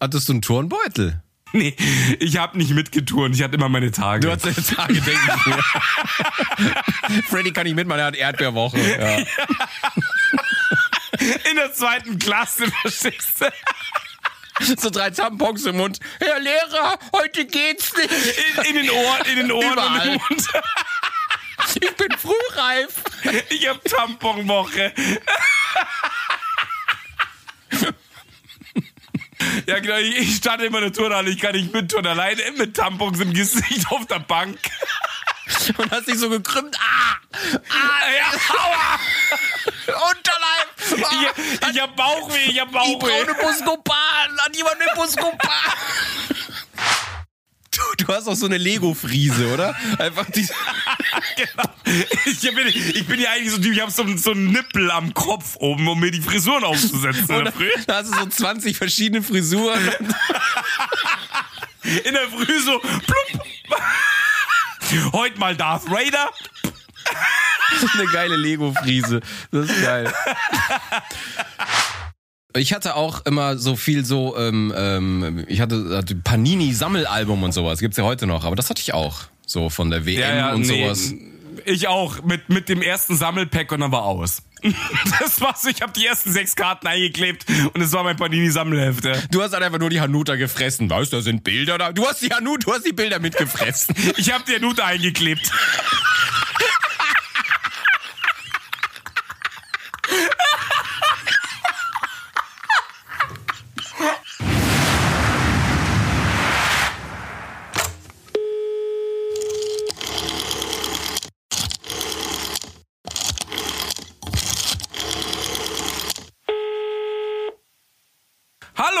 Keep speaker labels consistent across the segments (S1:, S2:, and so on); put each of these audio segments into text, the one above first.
S1: hattest du einen Turnbeutel?
S2: Nee, ich habe nicht mitgeturnt. Ich hatte immer meine Tage.
S1: Du hattest deine Tage, denke ich mir. Freddy kann nicht mitmachen, er hat Erdbeerwoche. Ja.
S2: In der zweiten Klasse, verstehst du?
S1: So drei Tampons im Mund. Herr Lehrer, heute geht's nicht.
S2: In, in den Ohren, in den Ohren
S1: Überall.
S2: und im Mund.
S1: Ich bin frühreif.
S2: Ich hab Tamponwoche. Ja, genau, ich ich stand immer in der Turnhalle, ich kann nicht mitturnen, alleine mit Tampons im Gesicht auf der Bank.
S1: Und hast dich so gekrümmt. Ah!
S2: Ah, ja, aua!
S1: Unterleib! Ah,
S2: Ich, ich hab Bauchweh, ich hab
S1: ich brauche
S2: Bauchweh.
S1: eine Buscopan. Hat jemand eine Buscopan? Du, du hast auch so eine Lego-Friese, oder? Einfach diese.
S2: Genau. Ich bin, ich bin ja eigentlich so ein Typ, ich hab so, einen- so einen Nippel am Kopf oben, um mir die Frisuren aufzusetzen. In der Früh,
S1: Da hast du so 20 verschiedene Frisuren.
S2: in der Früh so, plupp. Heute mal Darth Vader.
S1: Eine geile Lego-Friese. Das ist geil. Ich hatte auch immer so viel so, ähm, ähm, ich hatte, hatte Panini-Sammelalbum und sowas. Gibt's ja heute noch, aber das hatte ich auch. So von der WM und sowas.
S2: Ich auch, mit, mit dem ersten Sammelpack und dann war aus. Das war's, ich habe die ersten sechs Karten eingeklebt und es war mein Panini-Sammelhefte.
S1: Du hast halt einfach nur die Hanuta gefressen. Weißt du, da sind Bilder da. Du hast die Hanuta, du hast die Bilder mitgefressen.
S2: Ich habe die Nute eingeklebt.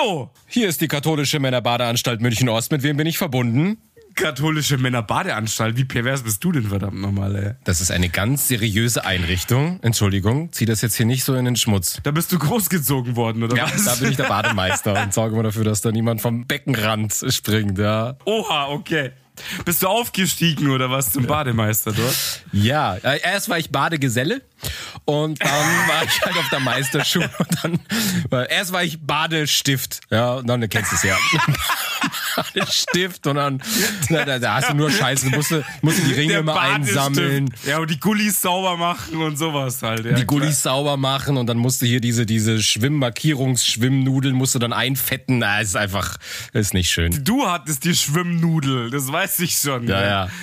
S2: Hallo,
S1: Hier ist die katholische Männerbadeanstalt München-Ost. Mit wem bin ich verbunden?
S2: katholische Männerbadeanstalt. Wie pervers bist du denn verdammt nochmal, ey?
S1: Das ist eine ganz seriöse Einrichtung. Entschuldigung, zieh das jetzt hier nicht so in den Schmutz.
S2: Da bist du großgezogen worden, oder
S1: Ja,
S2: was?
S1: da bin ich der Bademeister und sorge immer dafür, dass da niemand vom Beckenrand springt, ja.
S2: Oha, okay. Bist du aufgestiegen oder was zum Bademeister dort?
S1: Ja, äh, erst war ich Badegeselle und dann war ich halt auf der Meisterschule und dann, erst war ich Badestift, ja, und dann, du kennst es ja. Badestift und dann, na, da, da hast du nur Scheiße, du musst, musst du die Ringe immer
S2: Badestift.
S1: einsammeln.
S2: Ja, und die Gullis sauber machen und sowas halt. Ja,
S1: die Gullis sauber machen und dann musst du hier diese, diese Schwimmmarkierungsschwimmnudeln musst du dann einfetten. Na, ist einfach, ist nicht schön.
S2: Du hattest die Schwimmnudel, das weiß ich schon.
S1: Ja, ja.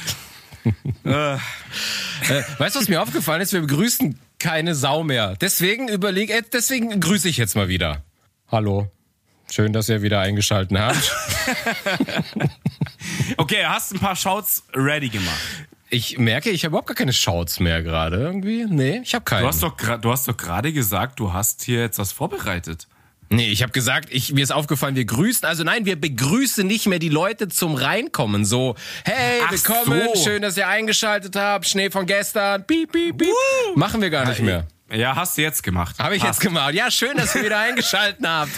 S2: Äh,
S1: Äh, weißt du, was mir aufgefallen ist? Wir begrüßen keine Sau mehr. Deswegen überleg, äh, deswegen grüße ich jetzt mal wieder. Hallo. Schön, dass ihr wieder eingeschalten habt.
S2: Okay, hast ein paar Shouts ready gemacht.
S1: Ich merke, ich habe überhaupt gar keine Shouts mehr gerade irgendwie. Nee, ich habe keine.
S2: Du hast doch gra- du hast doch gerade gesagt, du hast hier jetzt was vorbereitet.
S1: Nee, ich habe gesagt, ich, mir ist aufgefallen, wir grüßen, also nein, wir begrüßen nicht mehr die Leute zum Reinkommen. So, hey,
S2: Ach
S1: willkommen,
S2: so.
S1: schön, dass ihr eingeschaltet habt, Schnee von gestern, piep, piep, piep. Machen wir gar nicht mehr.
S2: Ja, hast du jetzt gemacht.
S1: Habe ich jetzt gemacht. Ja, schön, dass ihr wieder eingeschaltet habt.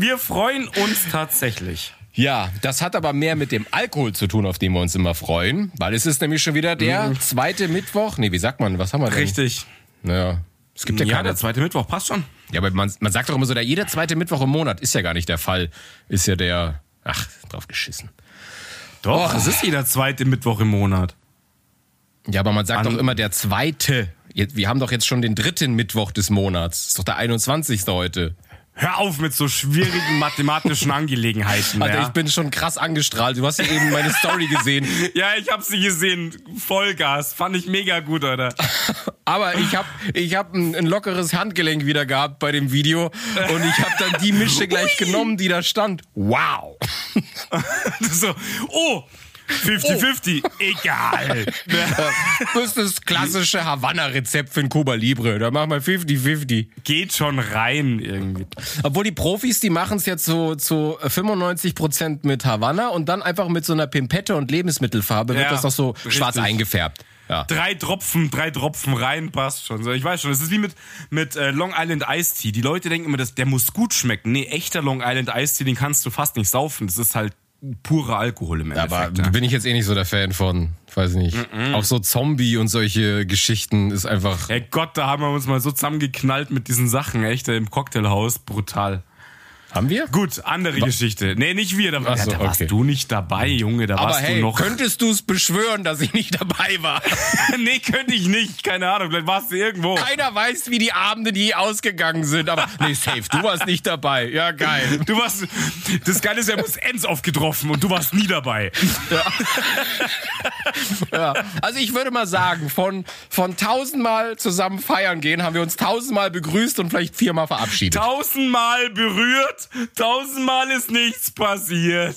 S2: Wir freuen uns tatsächlich.
S1: Ja, das hat aber mehr mit dem Alkohol zu tun, auf den wir uns immer freuen, weil es ist nämlich schon wieder der zweite Mittwoch. Nee, wie sagt man, was haben wir denn?
S2: Richtig.
S1: Naja, es gibt ja,
S2: Ja,
S1: keine.
S2: der zweite Mittwoch passt schon.
S1: Ja, aber man, man sagt doch immer so, der jeder zweite Mittwoch im Monat ist ja gar nicht der Fall. Ist ja der, ach, drauf geschissen.
S2: Doch,
S1: Oh.
S2: es ist jeder zweite Mittwoch im Monat.
S1: Ja, aber man sagt
S2: An-
S1: doch immer der zweite. Wir haben doch jetzt schon den dritten Mittwoch des Monats. Ist doch der 21. heute.
S2: Hör auf mit so schwierigen mathematischen Angelegenheiten.
S1: Alter,
S2: ja.
S1: ich bin schon krass angestrahlt. Du hast ja eben meine Story gesehen.
S2: ja, ich hab sie gesehen. Vollgas. Fand ich mega gut, Alter.
S1: Aber ich habe ich hab ein, ein lockeres Handgelenk wieder gehabt bei dem Video und ich habe dann die Mische gleich genommen, die da stand. Wow.
S2: so, oh, 50-50. Egal.
S1: Das ist das klassische Havanna-Rezept für ein Cuba Libre. Da machen wir 50-50.
S2: Geht schon rein irgendwie.
S1: Obwohl die Profis, die machen es jetzt so zu 95% mit Havanna und dann einfach mit so einer Pimpette und Lebensmittelfarbe wird
S2: Ja,
S1: das doch so
S2: richtig.
S1: schwarz eingefärbt. Ja.
S2: Drei Tropfen, drei Tropfen rein, passt schon. So, ich weiß schon, das ist wie mit, mit äh, Long Island Iced Tea. Die Leute denken immer, dass der muss gut schmecken. Nee, echter Long Island Iced Tea, den kannst du fast nicht saufen. Das ist halt purer Alkohol im
S1: Aber
S2: Endeffekt. ja.
S1: bin ich jetzt eh nicht so der Fan von. Weiß ich nicht. Auch so Zombie und solche Geschichten ist einfach.
S2: Ey Gott, da haben wir uns mal so zusammengeknallt mit diesen Sachen, echt, im Cocktailhaus. Brutal.
S1: Haben wir?
S2: Gut, andere Geschichte. Nee, nicht wir. Da,
S1: Ach so,
S2: ja, da warst
S1: okay.
S2: du nicht dabei, Junge. Da
S1: Aber
S2: warst
S1: hey,
S2: du noch.
S1: könntest du es beschwören, dass ich nicht dabei war?
S2: nee, könnte ich nicht. Keine Ahnung. Vielleicht warst du irgendwo.
S1: Keiner weiß, wie die Abende die ausgegangen sind. Aber nee, safe, du warst nicht dabei. Ja, geil.
S2: Du warst. Das Geile ist, haben uns Ends aufgetroffen und du warst nie dabei.
S1: Ja. Also ich würde mal sagen, von, von tausendmal zusammen feiern gehen, haben wir uns tausendmal begrüßt und vielleicht viermal verabschiedet.
S2: Tausendmal berührt, tausendmal ist nichts passiert.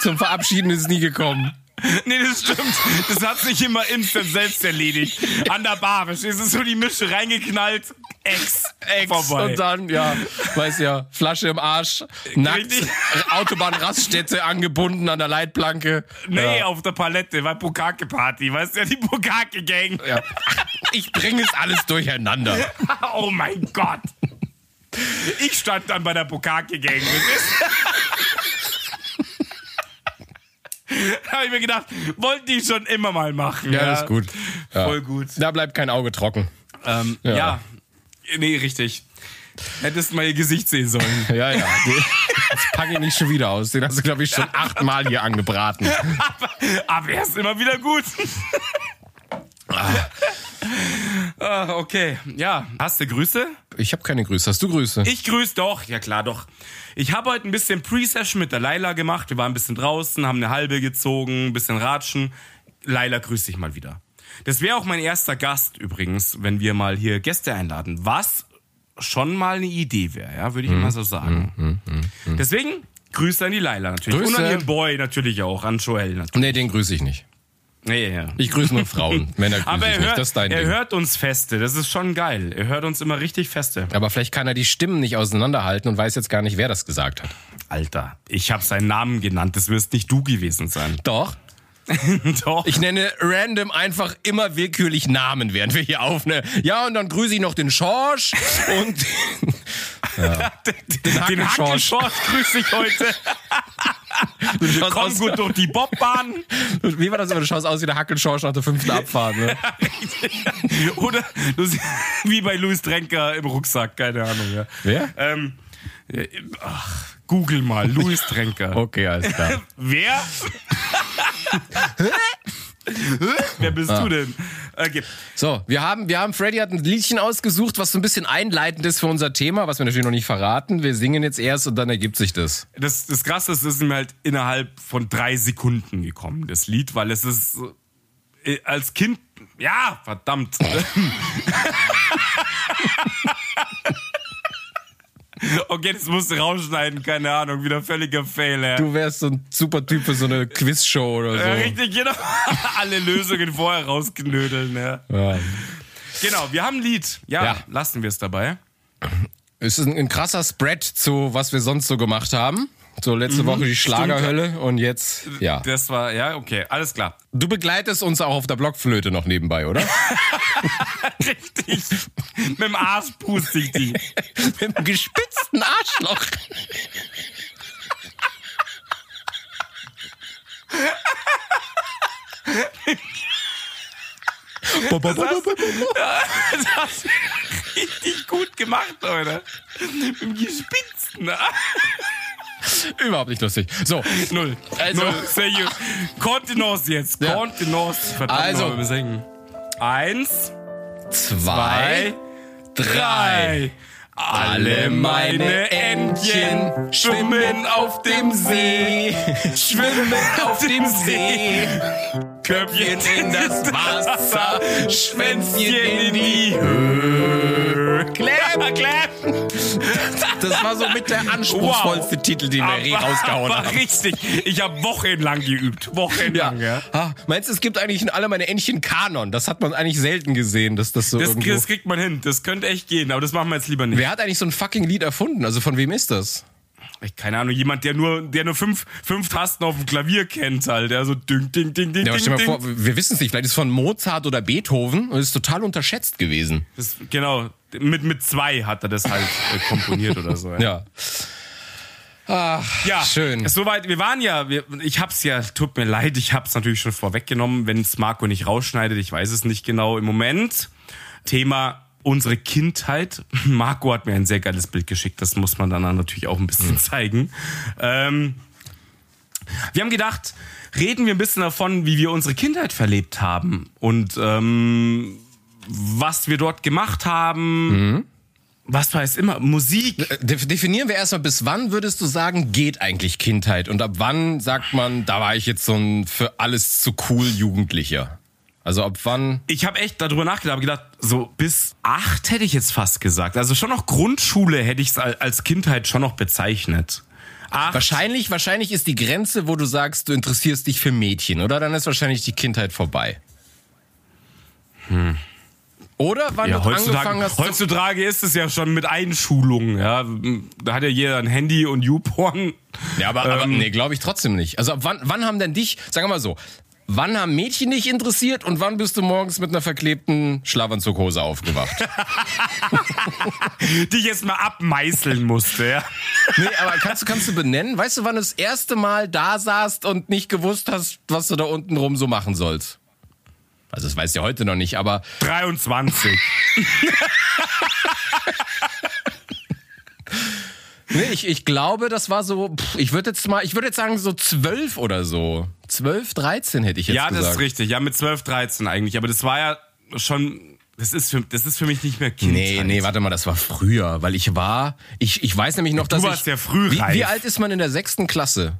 S1: Zum Verabschieden ist es nie gekommen.
S2: Nee, das stimmt. Das hat sich immer instant selbst erledigt. An der Bar, verstehst du? So die Mische reingeknallt, Ex,
S1: Ex
S2: vorbei.
S1: und dann, ja, weiß ja, Flasche im Arsch, nackt. Autobahnraststätte angebunden an der Leitplanke.
S2: Nee,
S1: Ja.
S2: auf der Palette, war Bukake-Party, weißt du, ja, die Bukake-Gang.
S1: Ja. Ich bringe es alles durcheinander.
S2: Oh mein Gott. Ich stand dann bei der Bukake-Gang. Habe ich mir gedacht, wollte ich schon immer mal machen.
S1: Ja, ist gut. Ja.
S2: Voll gut.
S1: Da bleibt kein Auge trocken.
S2: Ähm,
S1: Ja.
S2: ja. Nee, richtig. Hättest mal ihr Gesicht sehen sollen.
S1: Ja, ja. Das packe ich nicht schon wieder aus. Den hast du, glaube ich, schon achtmal hier angebraten.
S2: Aber er ist immer wieder gut. ah, okay. Ja, hast du Grüße?
S1: Ich habe keine Grüße. Hast du Grüße?
S2: Ich grüße doch. Ja, klar, doch. Ich habe heute ein bisschen Pre-Session mit der Laila gemacht. Wir waren ein bisschen draußen, haben eine halbe gezogen, ein bisschen ratschen. Laila, grüß dich mal wieder. Das wäre auch mein erster Gast übrigens, wenn wir mal hier Gäste einladen. Was schon mal eine Idee wäre, ja, würde ich mal so sagen. Deswegen Grüße an die Laila natürlich.
S1: Grüße.
S2: Und an ihren Boy natürlich auch, an Joel natürlich.
S1: nee, den grüße ich nicht.
S2: Ja, ja, ja.
S1: Ich grüße nur Frauen. Männer grüße
S2: Aber
S1: ich
S2: er
S1: nicht.
S2: hört,
S1: Das ist dein
S2: er
S1: Ding.
S2: hört uns feste, das ist schon geil. Er hört uns immer richtig feste.
S1: Aber vielleicht kann er die Stimmen nicht auseinanderhalten und weiß jetzt gar nicht, wer das gesagt hat.
S2: Alter, ich habe seinen Namen genannt, das wirst nicht du gewesen sein.
S1: Doch.
S2: Doch.
S1: Ich nenne random einfach immer willkürlich Namen, während wir hier aufnehmen. Ja, und dann grüße ich noch den Schorsch und
S2: den
S1: Hackelschorsch.
S2: Hackelschorsch grüße ich heute.
S1: Du
S2: Komm gut durch die Bobbahn.
S1: Wie war das immer? Du schaust aus wie der Hackelschorsch nach der fünften Abfahrt. Ne?
S2: Oder du wie bei Louis Trenker im Rucksack, keine Ahnung. Ja.
S1: Wer?
S2: Ähm, äh, ach, Google mal, Louis Trenker.
S1: Okay, alles klar.
S2: Wer? Wer bist du denn? Okay.
S1: So, wir haben, wir haben, Freddy hat ein Liedchen ausgesucht, was so ein bisschen einleitend ist für unser Thema, was wir natürlich noch nicht verraten. Wir singen jetzt erst und dann ergibt sich das.
S2: Das, das Krasse ist, es ist mir halt innerhalb von drei Sekunden gekommen, das Lied, weil es ist äh, als Kind, ja, verdammt. okay, das musst du rausschneiden, keine Ahnung, wieder völliger Fail. ey.
S1: Du wärst so ein super Typ für so eine Quizshow oder so.
S2: Richtig, genau. Alle Lösungen vorher rausknödeln. Ja.
S1: Ja.
S2: Genau, wir haben ein Lied. Ja,
S1: Ja.
S2: lassen wir es dabei.
S1: Es ist ein, ein krasser Spread zu, was wir sonst so gemacht haben. So letzte Woche die Schlagerhölle und jetzt, ja.
S2: Das war, ja, okay, alles klar.
S1: Du begleitest uns auch auf der Blockflöte noch nebenbei, oder?
S2: Richtig. Mit dem Arsch puste ich die.
S1: Mit einem gespitzten Arschloch.
S2: Das hast du richtig gut gemacht, Leute. Mit dem gespitzten Arsch.
S1: Überhaupt nicht lustig. So,
S2: Null.
S1: Also-
S2: Null. Seriös. Kontenance jetzt.
S1: Ja.
S2: Kontenance. Verdammt,
S1: Also.
S2: wir singen. Eins,
S1: zwei,
S2: drei. Alle meine Entchen schwimmen auf dem See.
S1: schwimmen auf dem See.
S2: Köpfchen
S1: in das Wasser,
S2: Schwänzchen in die Höhe. Clap, clap.
S1: Das war so mit der anspruchsvollste Titel, den wir je rausgehauen
S2: aber
S1: haben.
S2: richtig. Ich habe wochenlang geübt. Wochenlang, ja.
S1: Ah, meinst du, es gibt eigentlich in alle meine Entchen Kanon? Das hat man eigentlich selten gesehen, dass das so
S2: Das,
S1: irgendwo...
S2: das kriegt man hin. Das könnte echt gehen, aber das machen wir jetzt lieber nicht.
S1: Wer hat eigentlich so ein fucking Lied erfunden? Also von wem ist das?
S2: Keine Ahnung, jemand, der nur, der nur fünf, fünf Tasten auf dem Klavier kennt, halt. Der so ding, ding, ding, ding,
S1: Ja, aber
S2: ding,
S1: stell mal
S2: ding.
S1: vor, wir wissen es nicht. Vielleicht ist es von Mozart oder Beethoven und ist total unterschätzt gewesen.
S2: Das, genau. Mit, mit zwei hat er das halt äh, komponiert oder so.
S1: Ja. Ach,
S2: Ja,
S1: schön.
S2: Soweit, wir waren ja, wir, ich hab's ja, tut mir leid, ich hab's natürlich schon vorweggenommen, wenn es Marco nicht rausschneidet, ich weiß es nicht genau im Moment. Thema unsere Kindheit. Marco hat mir ein sehr geiles Bild geschickt, das muss man dann natürlich auch ein bisschen zeigen. Ähm, wir haben gedacht, reden wir ein bisschen davon, wie wir unsere Kindheit verlebt haben und ähm, was wir dort gemacht haben. Was weiß immer, Musik.
S1: Äh, def- Definieren wir erstmal, bis wann würdest du sagen, geht eigentlich Kindheit? Und ab wann sagt man, da war ich jetzt so ein für alles zu cool Jugendlicher? Also ab wann?
S2: Ich habe echt darüber nachgedacht, hab gedacht, so bis acht hätte ich jetzt fast gesagt. Also schon noch Grundschule hätte ich es als Kindheit schon noch bezeichnet. Acht,
S1: Wahrscheinlich, wahrscheinlich ist die Grenze, wo du sagst, du interessierst dich für Mädchen, oder? Dann ist wahrscheinlich die Kindheit vorbei. Oder wann
S2: ja,
S1: du
S2: heutzutage,
S1: angefangen hast. zu-
S2: heutzutage ist es ja schon mit Einschulung. Ja, da hat ja jeder ein Handy und YouPorn.
S1: Ja, aber, aber
S2: Ähm,
S1: nee, glaube ich trotzdem nicht. Also ab wann, wann haben denn dich, sagen wir mal so, wann haben Mädchen dich interessiert und wann bist du morgens mit einer verklebten Schlafanzughose aufgewacht?
S2: die ich jetzt mal abmeißeln musste. Ja.
S1: nee, aber kannst du, kannst du benennen? Weißt du, wann du das erste Mal da saßt und nicht gewusst hast, was du da unten rum so machen sollst? Also das weißt du ja heute noch nicht, aber
S2: 23.
S1: nee, ich, ich glaube, das war so, pff, ich würde jetzt mal, ich würde jetzt sagen so zwölf oder so. Zwölf, dreizehn hätte ich jetzt
S2: ja, das
S1: gesagt.
S2: ist richtig. Ja, mit 12, 13 eigentlich. Aber das war ja schon. Das ist für, das ist für mich nicht mehr Kindheit.
S1: Nee, nee, warte mal, das war früher, weil ich war, ich, ich weiß nämlich noch, dass
S2: warst
S1: ich...
S2: ja früh
S1: wie, wie alt ist man in der sechsten Klasse?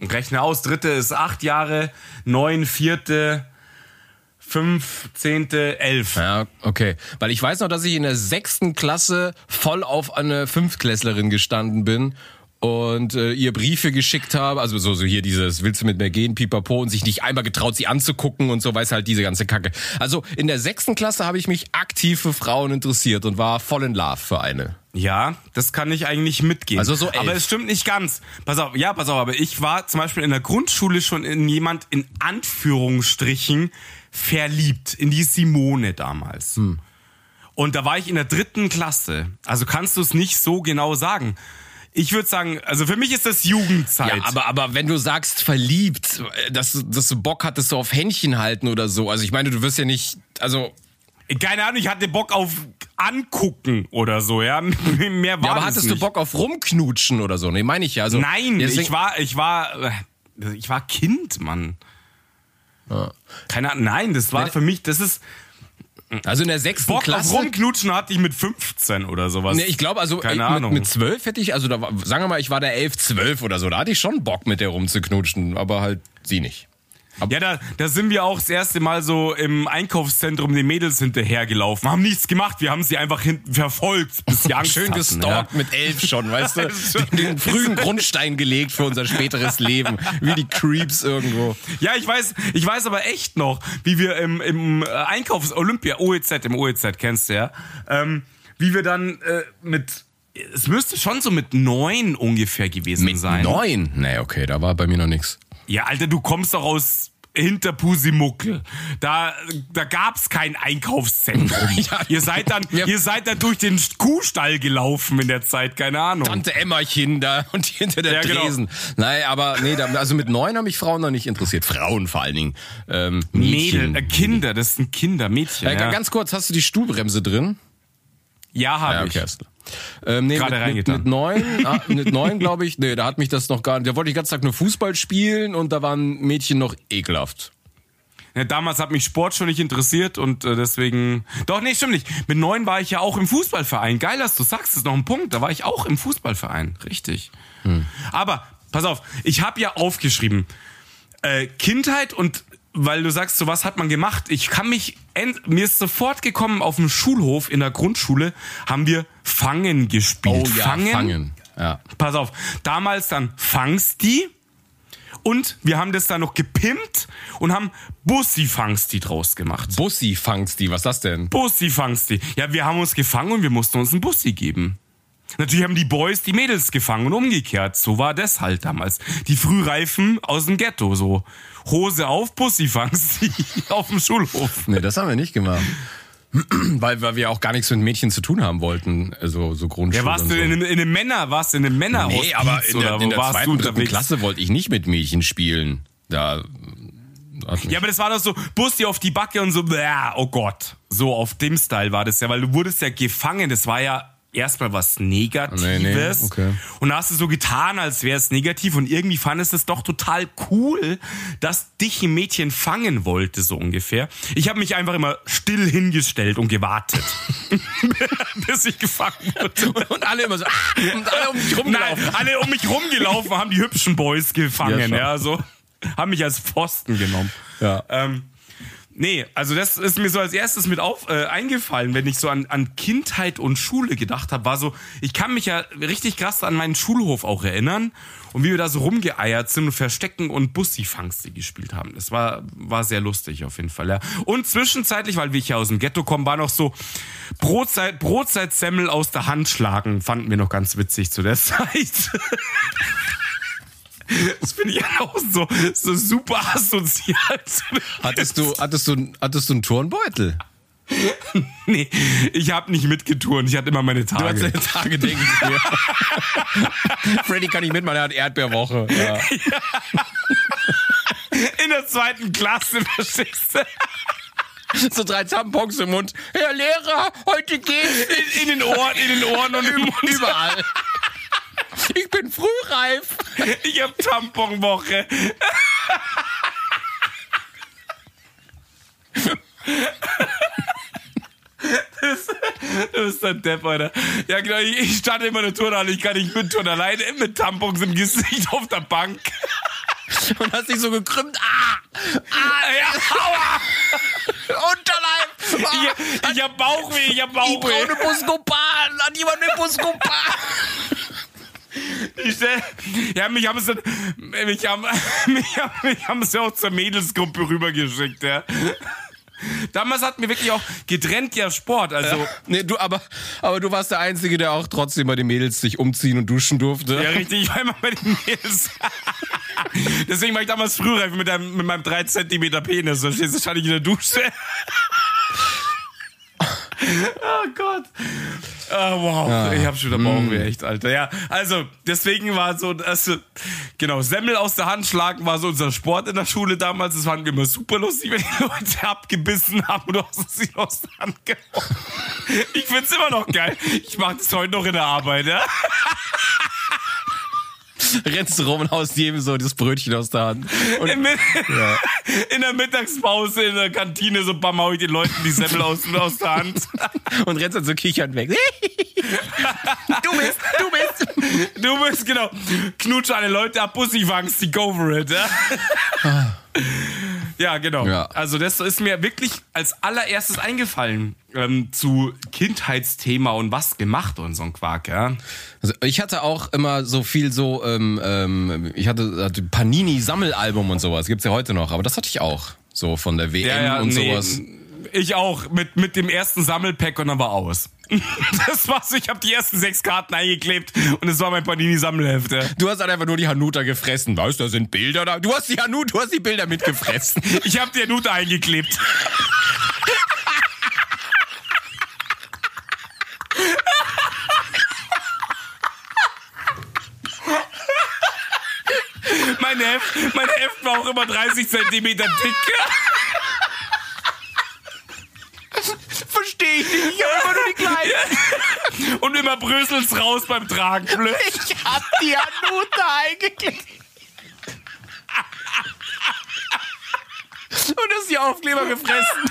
S2: Rechne aus, dritte ist acht Jahre, neun, vierte, fünf, zehnte, elf.
S1: Ja, okay. Weil ich weiß noch, dass ich in der sechsten Klasse voll auf eine Fünftklässlerin gestanden bin und äh, ihr Briefe geschickt habe, also so, so hier dieses, willst du mit mir gehen, pipapo, und sich nicht einmal getraut, sie anzugucken und so, weiß halt diese ganze Kacke. Also in der sechsten Klasse habe ich mich aktiv für Frauen interessiert und war voll in Love für eine.
S2: Ja, das kann ich eigentlich mitgehen.
S1: Also so elf.
S2: Aber es stimmt nicht ganz. Pass auf, ja, pass auf, aber ich war zum Beispiel in der Grundschule schon in jemand in Anführungsstrichen verliebt, in die Simone damals.
S1: Hm.
S2: Und da war ich in der dritten Klasse. Also kannst du es nicht so genau sagen. Ich würde sagen, also für mich ist das Jugendzeit.
S1: Ja, aber, aber wenn du sagst verliebt, dass, dass du Bock hattest so auf Händchen halten oder so, also ich meine, du wirst ja nicht, also
S2: Keine Ahnung, ich hatte Bock auf angucken oder so, ja. Mehr war
S1: Ja, aber hattest
S2: nicht.
S1: du Bock auf rumknutschen oder so? Nee, meine ich ja. Also,
S2: Nein,
S1: deswegen-
S2: ich war, ich war, äh, ich war Kind, Mann. Keine Ahnung, nein, das war für mich, das ist
S1: Also in der sechsten
S2: Bock
S1: Klasse.
S2: auf rumknutschen hatte ich mit 15 oder sowas.
S1: Nee, ich glaube, also
S2: Keine
S1: ey, mit,
S2: Ahnung.
S1: mit zwölf hätte ich, also da war, sagen wir mal, ich war da elf, zwölf oder so, da hatte ich schon Bock mit der rumzuknutschen, aber halt sie nicht.
S2: Ja, da, da sind wir auch das erste Mal so im Einkaufszentrum den Mädels hinterhergelaufen. Haben nichts gemacht, wir haben sie einfach hinten verfolgt, bis sie Angst
S1: Schön
S2: hatten,
S1: gestalkt mit elf schon, weißt du? Den, den frühen Grundstein gelegt für unser späteres Leben. Wie die Creeps irgendwo.
S2: Ja, ich weiß, ich weiß aber echt noch, wie wir im, im äh, Einkaufs Olympia OEZ im OEZ kennst du ja, ähm, wie wir dann äh, mit es müsste schon so mit neun ungefähr gewesen
S1: Mit
S2: sein.
S1: neun? Nee, okay, da war bei mir noch nix.
S2: Ja, Alter, du kommst doch aus Hinterpusimuckel. Da, da gab's kein Einkaufszentrum.
S1: Ja.
S2: ihr seid dann,
S1: Ja.
S2: ihr seid dann durch den Kuhstall gelaufen in der Zeit, keine Ahnung.
S1: Tante Emmerchen da und hinter der
S2: Ja, genau.
S1: Tresen. Nein, aber nee, da, also mit neun haben mich Frauen noch nicht interessiert. Frauen vor allen Dingen. Ähm, Mädchen.
S2: Mädel, äh, Kinder, das sind Kinder, Mädchen.
S1: Äh,
S2: ja,
S1: Ganz kurz, hast du die Stuhlbremse drin?
S2: ja habe
S1: Ja,
S2: ich.
S1: okay. hast du. Ähm, nee,
S2: Gerade
S1: mit, mit, mit neun, ah, mit neun glaube ich, nee, da hat mich das noch gar nicht. Da wollte ich den ganzen Tag nur Fußball spielen und da waren Mädchen noch ekelhaft.
S2: Ja, damals hat mich Sport schon nicht interessiert und äh, deswegen. Doch, nee, stimmt nicht. Mit neun war ich ja auch im Fußballverein. Geil, dass du sagst, das ist noch ein Punkt. Da war ich auch im Fußballverein. Richtig. Aber, pass auf, ich habe ja aufgeschrieben, äh, Kindheit und weil du sagst, so was hat man gemacht. Ich kann mich, mir ist sofort gekommen, auf dem Schulhof in der Grundschule haben wir Fangen gespielt.
S1: Oh fangen. Ja.
S2: Pass auf, damals dann Fangsti und wir haben das dann noch gepimpt und haben Bussi Fangsti draus gemacht.
S1: Bussi fangst die, was ist das denn?
S2: Bussi Fangsti. Ja, wir haben uns gefangen und wir mussten uns einen Bussi geben. Natürlich haben die Boys die Mädels gefangen und umgekehrt. So war das halt damals. Die Frühreifen aus dem Ghetto, so. Hose auf, Bussi Fangsti auf dem Schulhof.
S1: Nee, das haben wir nicht gemacht. weil, weil wir auch gar nichts mit Mädchen zu tun haben wollten, also so Grundschule.
S2: Ja, warst
S1: und
S2: du
S1: so.
S2: in, einem- in einem Männer, warst du in einem Männer
S1: Nee, aber in der, in der zweiten, dritten
S2: unterwegs?
S1: Klasse wollte ich nicht mit Mädchen spielen. Da.
S2: Ja, aber das war doch so, Bussi auf die Backe und so, bäh, oh Gott. So auf dem Style war das ja, weil du wurdest ja gefangen. Das war ja erstmal was Negatives.
S1: Nee, nee, okay.
S2: Und da hast du so getan, als wäre es negativ und irgendwie fandest du es doch total cool, dass dich ein Mädchen fangen wollte, so ungefähr. Ich habe mich einfach immer still hingestellt und gewartet, bis ich gefangen wurde.
S1: Und alle immer so, ah, und alle um mich
S2: Nein,
S1: rumgelaufen.
S2: alle um mich rumgelaufen, haben die hübschen Boys gefangen,
S1: Ja,
S2: ja, so. Haben mich als Pfosten genommen.
S1: Ja.
S2: Ähm, nee, also das ist mir so als erstes mit auf äh, eingefallen, wenn ich so an, an Kindheit und Schule gedacht habe, war so, ich kann mich ja richtig krass an meinen Schulhof auch erinnern und wie wir da so rumgeeiert sind und Verstecken und Bussi-Fangste gespielt haben. Das war, war sehr lustig auf jeden Fall, ja. Und zwischenzeitlich, weil wir hier aus dem Ghetto kommen, war noch so Brotzeit, Brotzeit-Semmel aus der Hand schlagen, fanden wir noch ganz witzig zu der Zeit. Das finde ich auch so, so super asozial.
S1: Hattest du, hattest du, hattest du einen Turnbeutel?
S2: Nee, ich habe nicht mitgeturnt. Ich hatte immer meine
S1: Du hast
S2: Tage.
S1: deine Tage, denke ich mir. Freddy kann nicht mitmachen, er hat Erdbeerwoche. Ja.
S2: In der zweiten Klasse, verstehst du?
S1: So drei Tampons im Mund. Herr Lehrer, heute geht's.
S2: In, in den Ohren, in den Ohren und im Mund.
S1: Überall. Ich bin frühreif.
S2: Ich hab Tamponwoche. Das, du bist ein Depp, Alter. Ja, genau, ich, ich starte immer eine Turnhalle, ich kann nicht mittun, alleine mit Tampons im Gesicht auf der Bank.
S1: Und hast dich so gekrümmt. Ah,
S2: Ah, ja, aua!
S1: Unterleib. Ah,
S2: Ich, ich hab Bauchweh, ich hab Bauchweh.
S1: braune Buscopan. Hat jemand eine Buscopan?
S2: Ich ja, mich haben sie, mich haben, mich haben, mich haben sie auch zur Mädelsgruppe rübergeschickt, ja. Damals hatten wir wirklich auch getrennt ja Sport, also.
S1: Nee, du, aber, aber du warst der Einzige, der auch trotzdem bei den Mädels sich umziehen und duschen durfte.
S2: Ja, richtig, ich war immer bei den Mädels. Deswegen war ich damals frühreif mit, einem, mit meinem 3 cm Penis. So stehst du stand ich in der Dusche. oh Gott. Ah, wow, ich hab schon wieder Bauchweh, echt, Alter. Ja, also, deswegen war so, also, genau, Semmel aus der Hand schlagen war so unser Sport in der Schule damals. Das fanden wir immer super lustig, wenn die Leute abgebissen haben und du hast sie aus der Hand gehauen. Ich find's immer noch geil. Ich mach das heute noch in der Arbeit, ja.
S1: Rennst du rum und haust jedem so das Brötchen aus der Hand. Und
S2: In, in der Mittagspause in der Kantine so bam hau ich den Leuten die Semmel aus, aus der Hand.
S1: und rennst dann so kichern weg. du bist, du bist.
S2: Du bist genau. Knutsche alle Leute ab, Pussy-Wangs, die go for it. Ja, ja genau.
S1: Ja.
S2: Also das ist mir wirklich als allererstes eingefallen ähm, zu Kindheitsthema und was gemacht und so ein Quark. Ja.
S1: Also ich hatte auch immer so viel so, ähm, ähm, ich hatte, hatte Panini-Sammelalbum und sowas. Gibt's ja heute noch, aber das hatte ich auch. So von der WM und sowas.
S2: Ich auch, mit, mit dem ersten Sammelpack und dann war aus. Das war's, ich habe die ersten sechs Karten eingeklebt und es war mein Panini-Sammelheft. Ja.
S1: Du hast halt einfach nur die Hanuta gefressen. Weißt du, da sind Bilder da. Du hast die Hanuta, du hast die Bilder mitgefressen.
S2: Ich habe die Nute eingeklebt. Mein Heft, mein Heft war auch immer 30 Zentimeter dick.
S1: Verstehe ich nicht. Ich habe immer nur die kleinen.
S2: Und immer bröselt's raus beim Tragen. Blöd.
S1: Ich hab die Hanuta eingeklebt. Und hast die Aufkleber gefressen.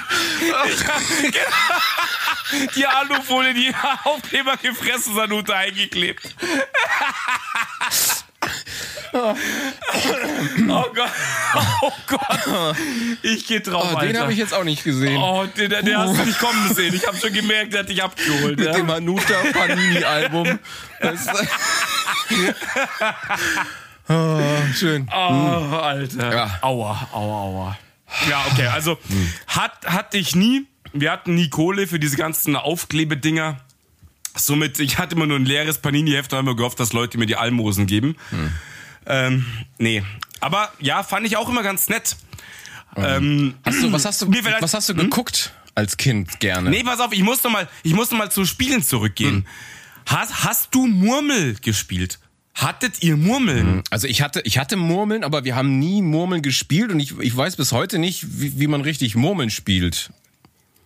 S2: Die Alufolie, die Aufkleber gefressen, Sanute eingeklebt. Oh Gott. Oh Gott. Ich geh drauf,
S1: Oh, den habe ich jetzt auch nicht gesehen.
S2: Oh, den, den, den hast du nicht kommen sehen. Ich habe schon gemerkt, der hat dich abgeholt.
S1: Mit
S2: Ja?
S1: dem Hanuta Panini-Album. Oh, schön.
S2: Oh, Alter.
S1: Ja.
S2: Aua, aua, aua. Ja, okay, also hat, hatte ich nie. Wir hatten nie Kohle für diese ganzen Aufklebedinger. Somit, ich hatte immer nur ein leeres Panini-Heft und habe immer gehofft, dass Leute mir die Almosen geben. Ähm, nee. Aber ja, fand ich auch immer ganz nett. Ähm,
S1: Hast du, was hast du,
S2: vielleicht-
S1: was hast du geguckt als Kind gerne?
S2: nee, pass auf, ich muss noch mal, ich muss noch mal zu Spielen zurückgehen. Hast, hast du Murmel gespielt? Hattet ihr Murmeln?
S1: Also ich hatte, ich hatte Murmeln, aber wir haben nie Murmeln gespielt und ich, ich weiß bis heute nicht, wie, wie man richtig Murmeln spielt.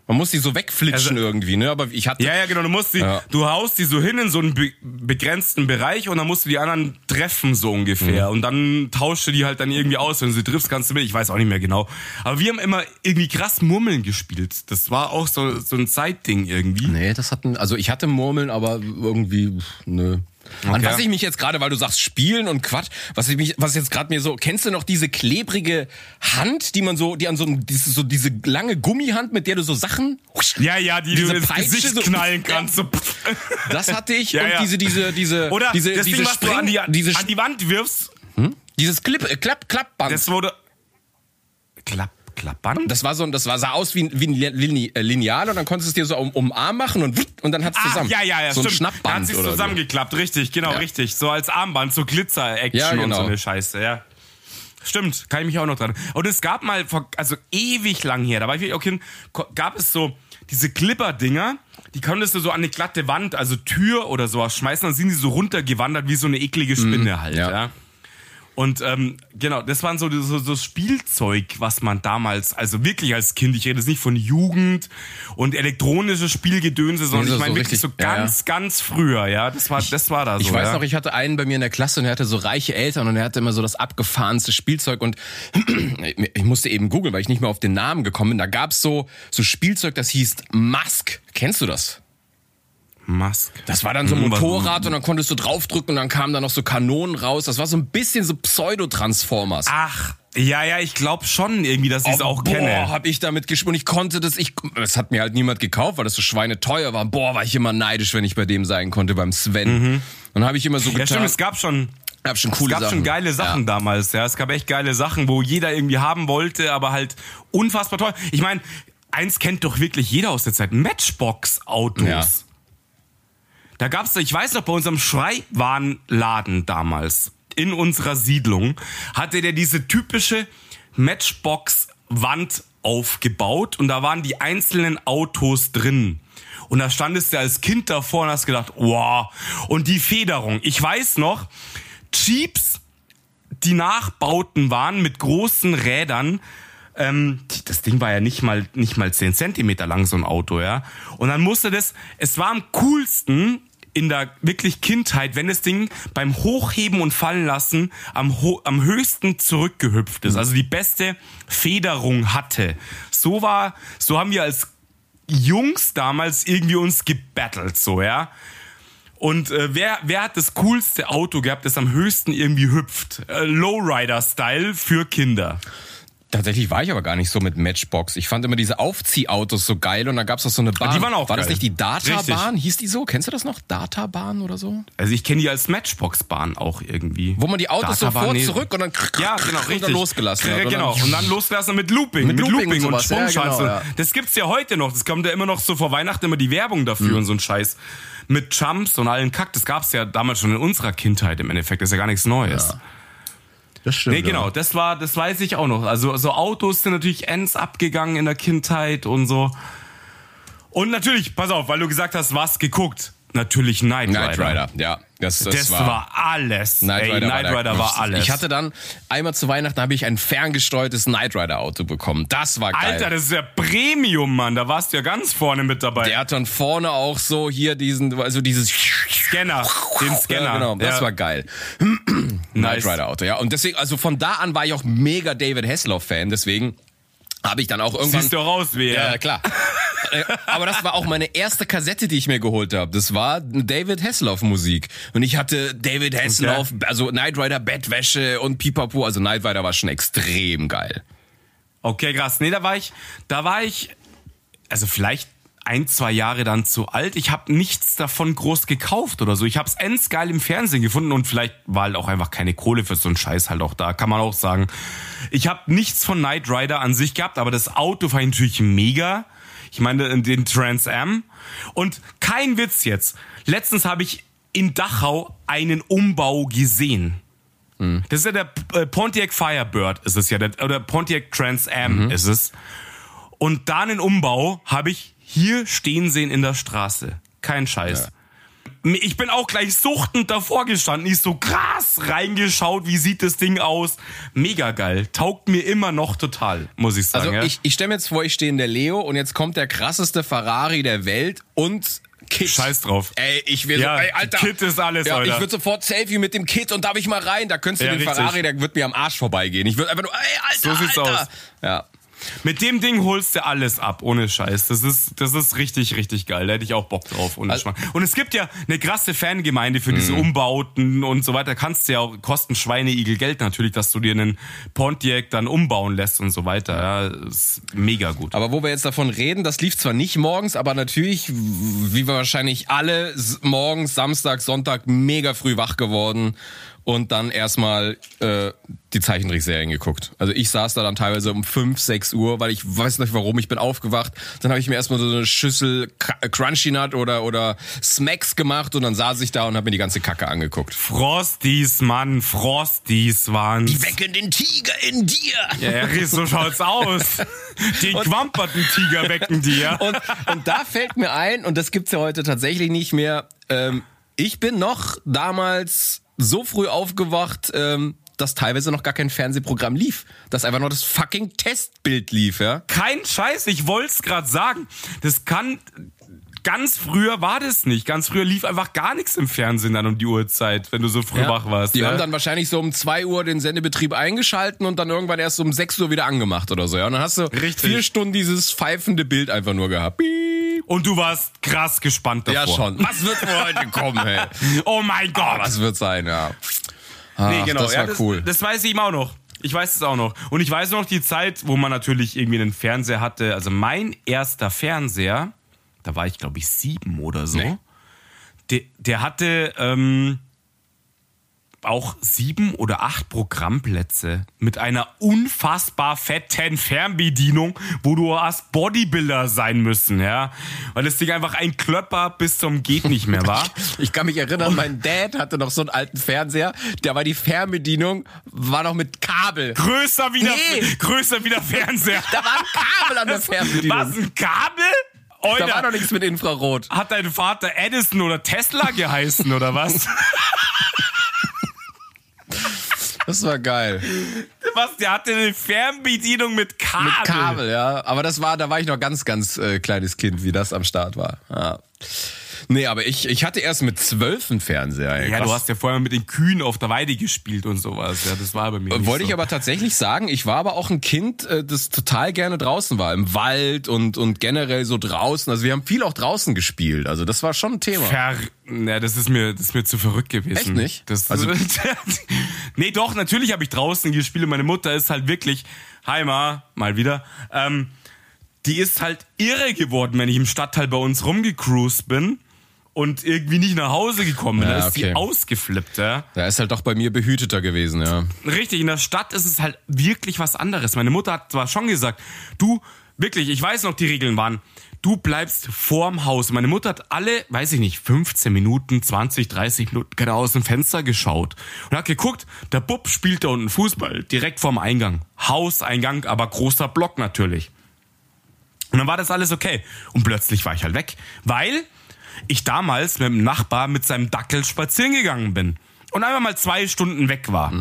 S1: Man muss die so wegflitschen
S2: Also-
S1: irgendwie, ne? Aber ich hatte.
S2: Ja, ja, genau. Du musst die,
S1: Ja.
S2: du haust die so hin in so einen be begrenzten Bereich und dann musst du die anderen treffen so ungefähr.
S1: Mhm.
S2: Und dann tauscht du die halt dann irgendwie aus. Wenn du sie triffst, kannst du mit. Ich weiß auch nicht mehr genau. Aber wir haben immer irgendwie krass Murmeln gespielt. Das war auch so, so ein Zeitding irgendwie.
S1: Nee, das hatten, also ich hatte Murmeln, aber irgendwie, pff, nö. An
S2: Okay.
S1: was ich mich jetzt gerade, weil du sagst Spielen und Quatsch, was ich mich, was jetzt gerade mir so, kennst du noch diese klebrige Hand, die man so, die an so, diese, so diese lange Gummihand, mit der du so Sachen,
S2: Ja, ja, die
S1: Diese
S2: du ins
S1: Peitsche
S2: Gesicht
S1: so-
S2: knallen kannst. So.
S1: das hatte ich
S2: Ja,
S1: und
S2: ja.
S1: diese, diese, diese,
S2: Oder
S1: diese,
S2: das
S1: diese
S2: Ding, du an die,
S1: diese,
S2: an die Wand wirfst,
S1: dieses Clip, äh, Klapp, Klappband.
S2: das wurde... Klapp, Klappband?
S1: Das war so, das war sah aus wie, ein- wie ein äh, Lineal und dann konntest du es dir so um, um Arm machen und und dann hat's
S2: Ah,
S1: zusammen.
S2: ja, ja, ja,
S1: so ein
S2: stimmt. Da hat
S1: Schnappband
S2: sich zusammengeklappt, richtig, genau,
S1: Ja.
S2: richtig. So als Armband, so Glitzer-Action
S1: Ja,
S2: und
S1: genau.
S2: so eine Scheiße, ja. Stimmt, kann ich mich auch noch dran. Und es gab mal, vor, also ewig lang her, da war ich wirklich auch ko- gab es so diese Clipper-Dinger, die konntest du so an eine glatte Wand, also Tür oder sowas schmeißen, dann sind die so runtergewandert wie so eine eklige Spinne halt,
S1: Mhm, ja.
S2: ja. Und ähm, genau, das waren so, so, so Spielzeug, was man damals, also wirklich als Kind, ich rede jetzt nicht von Jugend und elektronisches Spielgedönse, sondern
S1: so-
S2: ich meine
S1: so
S2: wirklich so
S1: richtig- ja,
S2: ganz, ganz früher, ja. Das war, das war da so.
S1: Ich weiß
S2: ja.
S1: noch, ich hatte einen bei mir in der Klasse und er hatte so reiche Eltern und er hatte immer so das abgefahrenste Spielzeug und ich musste eben googeln, weil ich nicht mehr auf den Namen gekommen bin. Da gab's so, so Spielzeug, das hieß Musk. Kennst du das?
S2: Musk.
S1: Das war dann so ein
S2: Hm,
S1: Motorrad und dann konntest du draufdrücken und dann kamen da noch so Kanonen raus. Das war so ein bisschen so Pseudo-Transformers.
S2: Ach, ja, ja, ich glaube schon irgendwie, dass ich es auch
S1: boah,
S2: kenne.
S1: hab ich damit gespielt und ich konnte das, ich, das hat mir halt niemand gekauft, weil das so schweineteuer war. Boah, war ich immer neidisch, wenn ich bei dem sein konnte, beim Sven. Dann habe ich immer so
S2: Mhm. Ja,
S1: getan.
S2: stimmt, es gab schon,
S1: hab schon
S2: es
S1: coole
S2: gab
S1: Sachen.
S2: schon geile Sachen damals, ja. Es gab echt geile Sachen, wo jeder irgendwie haben wollte, aber halt unfassbar teuer. Ich meine, eins kennt doch wirklich jeder aus der Zeit. Matchbox-Autos.
S1: Ja.
S2: Da gab's, ich weiß noch, bei unserem Schreibwarenladen damals, in unserer Siedlung, hatte der diese typische Matchbox-Wand aufgebaut und da waren die einzelnen Autos drin. Und da standest du als Kind davor und hast gedacht, wow. Und die Federung. Ich weiß noch, Jeeps, die Nachbauten waren mit großen Rädern, ähm, das Ding war ja nicht mal, nicht mal 10 Zentimeter lang, so ein Auto, ja. Und dann musste das, es war am coolsten in der wirklich Kindheit, wenn das Ding beim Hochheben und Fallen lassen am, ho am höchsten zurückgehüpft ist, also die beste Federung hatte. So war, so haben wir als Jungs damals irgendwie uns gebattelt, so, ja. Und äh, wer, wer hat das coolste Auto gehabt, das am höchsten irgendwie hüpft? Äh, Lowrider-Style für Kinder.
S1: Tatsächlich war ich aber gar nicht so mit Matchbox. Ich fand immer diese Aufziehautos so geil und da gab's auch so eine Bahn.
S2: die waren auch
S1: War das
S2: geil.
S1: nicht die Databahn? Hieß die so? Kennst du das noch? Databahn oder so?
S2: Also ich kenne die als Matchbox-Bahn auch irgendwie.
S1: Wo man die Autos so
S2: Databahn,
S1: vor,
S2: nee.
S1: zurück und dann
S2: Ja, genau,
S1: und
S2: richtig.
S1: dann losgelassen hat.
S2: Ja,
S1: Und
S2: genau.
S1: dann-
S2: Und dann losgelassen mit Looping.
S1: Mit
S2: Mit,
S1: Looping
S2: Looping,
S1: und
S2: und
S1: sowas. Ja, genau, ja.
S2: Das gibt's ja heute noch. Das kommt ja immer noch so vor Weihnachten immer die Werbung dafür
S1: Mhm.
S2: und so ein Scheiß. Mit Jumps und allen Kack. Das gab's ja damals schon in unserer Kindheit im Endeffekt. Das ist ja gar nichts Neues.
S1: Das stimmt.
S2: Nee, genau, das war, das weiß ich auch noch. Also so Autos sind natürlich ends abgegangen in der Kindheit und so. Und natürlich, pass auf, weil du gesagt hast, was geguckt. Natürlich Knight Rider.
S1: Knight Rider, ja. Das, das,
S2: Das, war, alles.
S1: Knight
S2: Ey,
S1: Rider,
S2: Knight
S1: der
S2: Rider war
S1: größte.
S2: alles.
S1: Ich hatte dann einmal zu Weihnachten habe ich ein ferngesteuertes Knight Rider Auto bekommen. Das war geil.
S2: Alter, das ist ja Premium, Mann. Da warst du ja ganz vorne mit dabei.
S1: der hat dann vorne auch so hier diesen, also dieses
S2: Scanner, den Scanner.
S1: Ja, genau, das
S2: Ja.
S1: war geil. Knight
S2: Nice.
S1: Rider Auto, ja. Und deswegen, also von da an war ich auch mega David Hasselhoff Fan. Deswegen habe ich dann auch irgendwann.
S2: Siehst du auch aus wie
S1: ja,
S2: er.
S1: klar. Äh, Aber das war auch meine erste Kassette, die ich mir geholt habe. Das war David Hasselhoff Musik. Und ich hatte David Hasselhoff, also Knight Rider Bettwäsche und Pipapo. Also Knight Rider war schon extrem geil.
S2: Okay, krass. Nee, da war ich, da war ich, also vielleicht ein, zwei Jahre dann zu alt. Ich habe nichts davon groß gekauft oder so. Ich habe es endgeil im Fernsehen gefunden und vielleicht war halt auch einfach keine Kohle für so einen Scheiß halt auch da, kann man auch sagen. Ich habe nichts von Knight Rider an sich gehabt, aber das Auto fand ich natürlich mega. Ich meine den Trans Am und kein Witz jetzt. Letztens habe ich in Dachau einen Umbau gesehen. Das ist ja der äh, Pontiac Firebird, ist es ja, der, oder Pontiac Trans Am ist es. Und da einen Umbau habe ich hier stehen sehen in der Straße. Kein Scheiß. Ich bin auch gleich suchtend davor gestanden. Ich so krass reingeschaut, wie sieht das Ding aus. Mega geil. Taugt mir immer noch total, muss ich sagen.
S1: Also
S2: ja.
S1: ich, ich stelle mir jetzt vor, ich stehe in der Leo und jetzt kommt der krasseste Ferrari der Welt und Kit.
S2: Scheiß drauf.
S1: Ey, ich will
S2: Ja,
S1: so, ey, Alter.
S2: Kit ist alles,
S1: ja,
S2: Alter.
S1: Ich würde sofort Selfie mit dem Kit und darf ich mal rein? Da könntest du
S2: Ja,
S1: den
S2: richtig.
S1: Ferrari, der wird mir am Arsch vorbeigehen. Ich würde einfach nur, ey, Alter,
S2: So sieht's
S1: Alter.
S2: aus.
S1: Ja.
S2: Mit dem Ding holst du alles ab, ohne Scheiß. Das ist, das ist richtig, richtig geil. Da hätte ich auch Bock drauf, ohne
S1: Also-
S2: Schmarrn. Und es gibt ja eine krasse Fangemeinde für diese Umbauten und so weiter. Kannst du ja auch, kosten Schweineigel Geld natürlich, dass du dir einen Pontiac dann umbauen lässt und so weiter. Ja, ist mega gut.
S1: Aber wo wir jetzt davon reden, das lief zwar nicht morgens, aber natürlich, wie wir wahrscheinlich alle, morgens, Samstag, Sonntag mega früh wach geworden und dann erstmal äh, die Zeichentrickserien geguckt. Also ich saß da dann teilweise um 5, 6 Uhr, weil ich weiß nicht warum, ich bin aufgewacht. Dann habe ich mir erstmal so eine Schüssel Cr- Crunchy Nut oder, oder Smacks gemacht und dann saß ich da und habe mir die ganze Kacke angeguckt.
S2: Frosties, Mann, Frosties waren's.
S1: Wecken den Tiger in dir!
S2: Ja, ja, so schaut's aus. Den quamperten Tiger wecken die, ja.
S1: Und, und da fällt mir ein, und das gibt's ja heute tatsächlich nicht mehr, ähm, ich bin noch damals so früh aufgewacht, ähm, dass teilweise noch gar kein Fernsehprogramm lief. Dass einfach nur das fucking Testbild lief, ja.
S2: Kein Scheiß, ich wollt's grad sagen. Das kann. Ganz früher war das nicht. Ganz früher lief einfach gar nichts im Fernsehen dann um die Uhrzeit, wenn du so früh wach warst.
S1: Die
S2: ja?
S1: haben dann wahrscheinlich so um 2 Uhr den Sendebetrieb eingeschalten und dann irgendwann erst um 6 Uhr wieder angemacht oder so. Ja? Und dann hast du
S2: Richtig.
S1: vier Stunden dieses pfeifende Bild einfach nur gehabt. Piep.
S2: Und du warst krass gespannt davor.
S1: Ja, schon. Was wird wohl heute kommen, hey?
S2: Oh mein Gott.
S1: Was wird sein, ja. Ach,
S2: nee, genau.
S1: Das
S2: ja,
S1: war
S2: das,
S1: cool.
S2: Das weiß ich ihm auch noch. Ich weiß es auch noch. Und ich weiß noch die Zeit, wo man natürlich irgendwie einen Fernseher hatte. Also mein erster Fernseher, da war ich glaube ich sieben oder so.
S1: Nee.
S2: Der, der hatte ähm, auch sieben oder acht Programmplätze mit einer unfassbar fetten Fernbedienung, wo du hast Bodybuilder sein müssen, ja. Weil das Ding einfach ein Klöpper bis zum geht nicht mehr war.
S1: Ich kann mich erinnern, mein Dad hatte noch so einen alten Fernseher, da war die Fernbedienung, war noch mit Kabel.
S2: größer wie der,
S1: Nee.
S2: größer wie der Fernseher.
S1: Da war ein Kabel an der Fernbedienung.
S2: Was, ein Kabel?
S1: Da war noch nichts mit Infrarot.
S2: hat dein Vater Edison oder Tesla geheißen oder was?
S1: Das war geil.
S2: was? Der hatte eine Fernbedienung mit Kabel.
S1: Mit Kabel, ja. Aber das war, da war ich noch ganz, ganz äh, kleines Kind, wie das am Start war. Ja. Nee, aber ich, ich hatte erst mit zwölf einen Fernseher. ey.
S2: Ja, du hast ja vorher mit den Kühen auf der Weide gespielt und sowas. Ja, das war bei mir.
S1: Wollte
S2: so.
S1: ich aber tatsächlich sagen, ich war aber auch ein Kind, äh, das total gerne draußen war. Im Wald und, und generell so draußen. Also wir haben viel auch draußen gespielt. Also das war schon ein Thema.
S2: Ver ja, das ist mir, das ist mir zu verrückt gewesen.
S1: Echt nicht?
S2: Das,
S1: Also-
S2: nee, doch, natürlich habe ich draußen gespielt. Meine Mutter ist halt wirklich, Heimer, mal wieder, ähm, die ist halt irre geworden, wenn ich im Stadtteil bei uns rumgecruised bin und irgendwie nicht nach Hause gekommen bin.
S1: Ja,
S2: da ist
S1: okay.
S2: sie ausgeflippt, ja.
S1: Da ist halt doch bei mir behüteter gewesen, ja.
S2: Richtig, in der Stadt ist es halt wirklich was anderes. Meine Mutter hat zwar schon gesagt, du, wirklich, ich weiß noch, die Regeln waren, du bleibst vorm Haus. Meine Mutter hat alle, weiß ich nicht, 15 Minuten, 20, 30 Minuten gerade aus dem Fenster geschaut und hat geguckt, der Bub spielt da unten Fußball, direkt vorm Eingang. Hauseingang, aber großer Block natürlich. Und dann war das alles okay. Und plötzlich war ich halt weg, weil ich damals mit dem Nachbar mit seinem Dackel spazieren gegangen bin und einfach mal zwei Stunden weg war.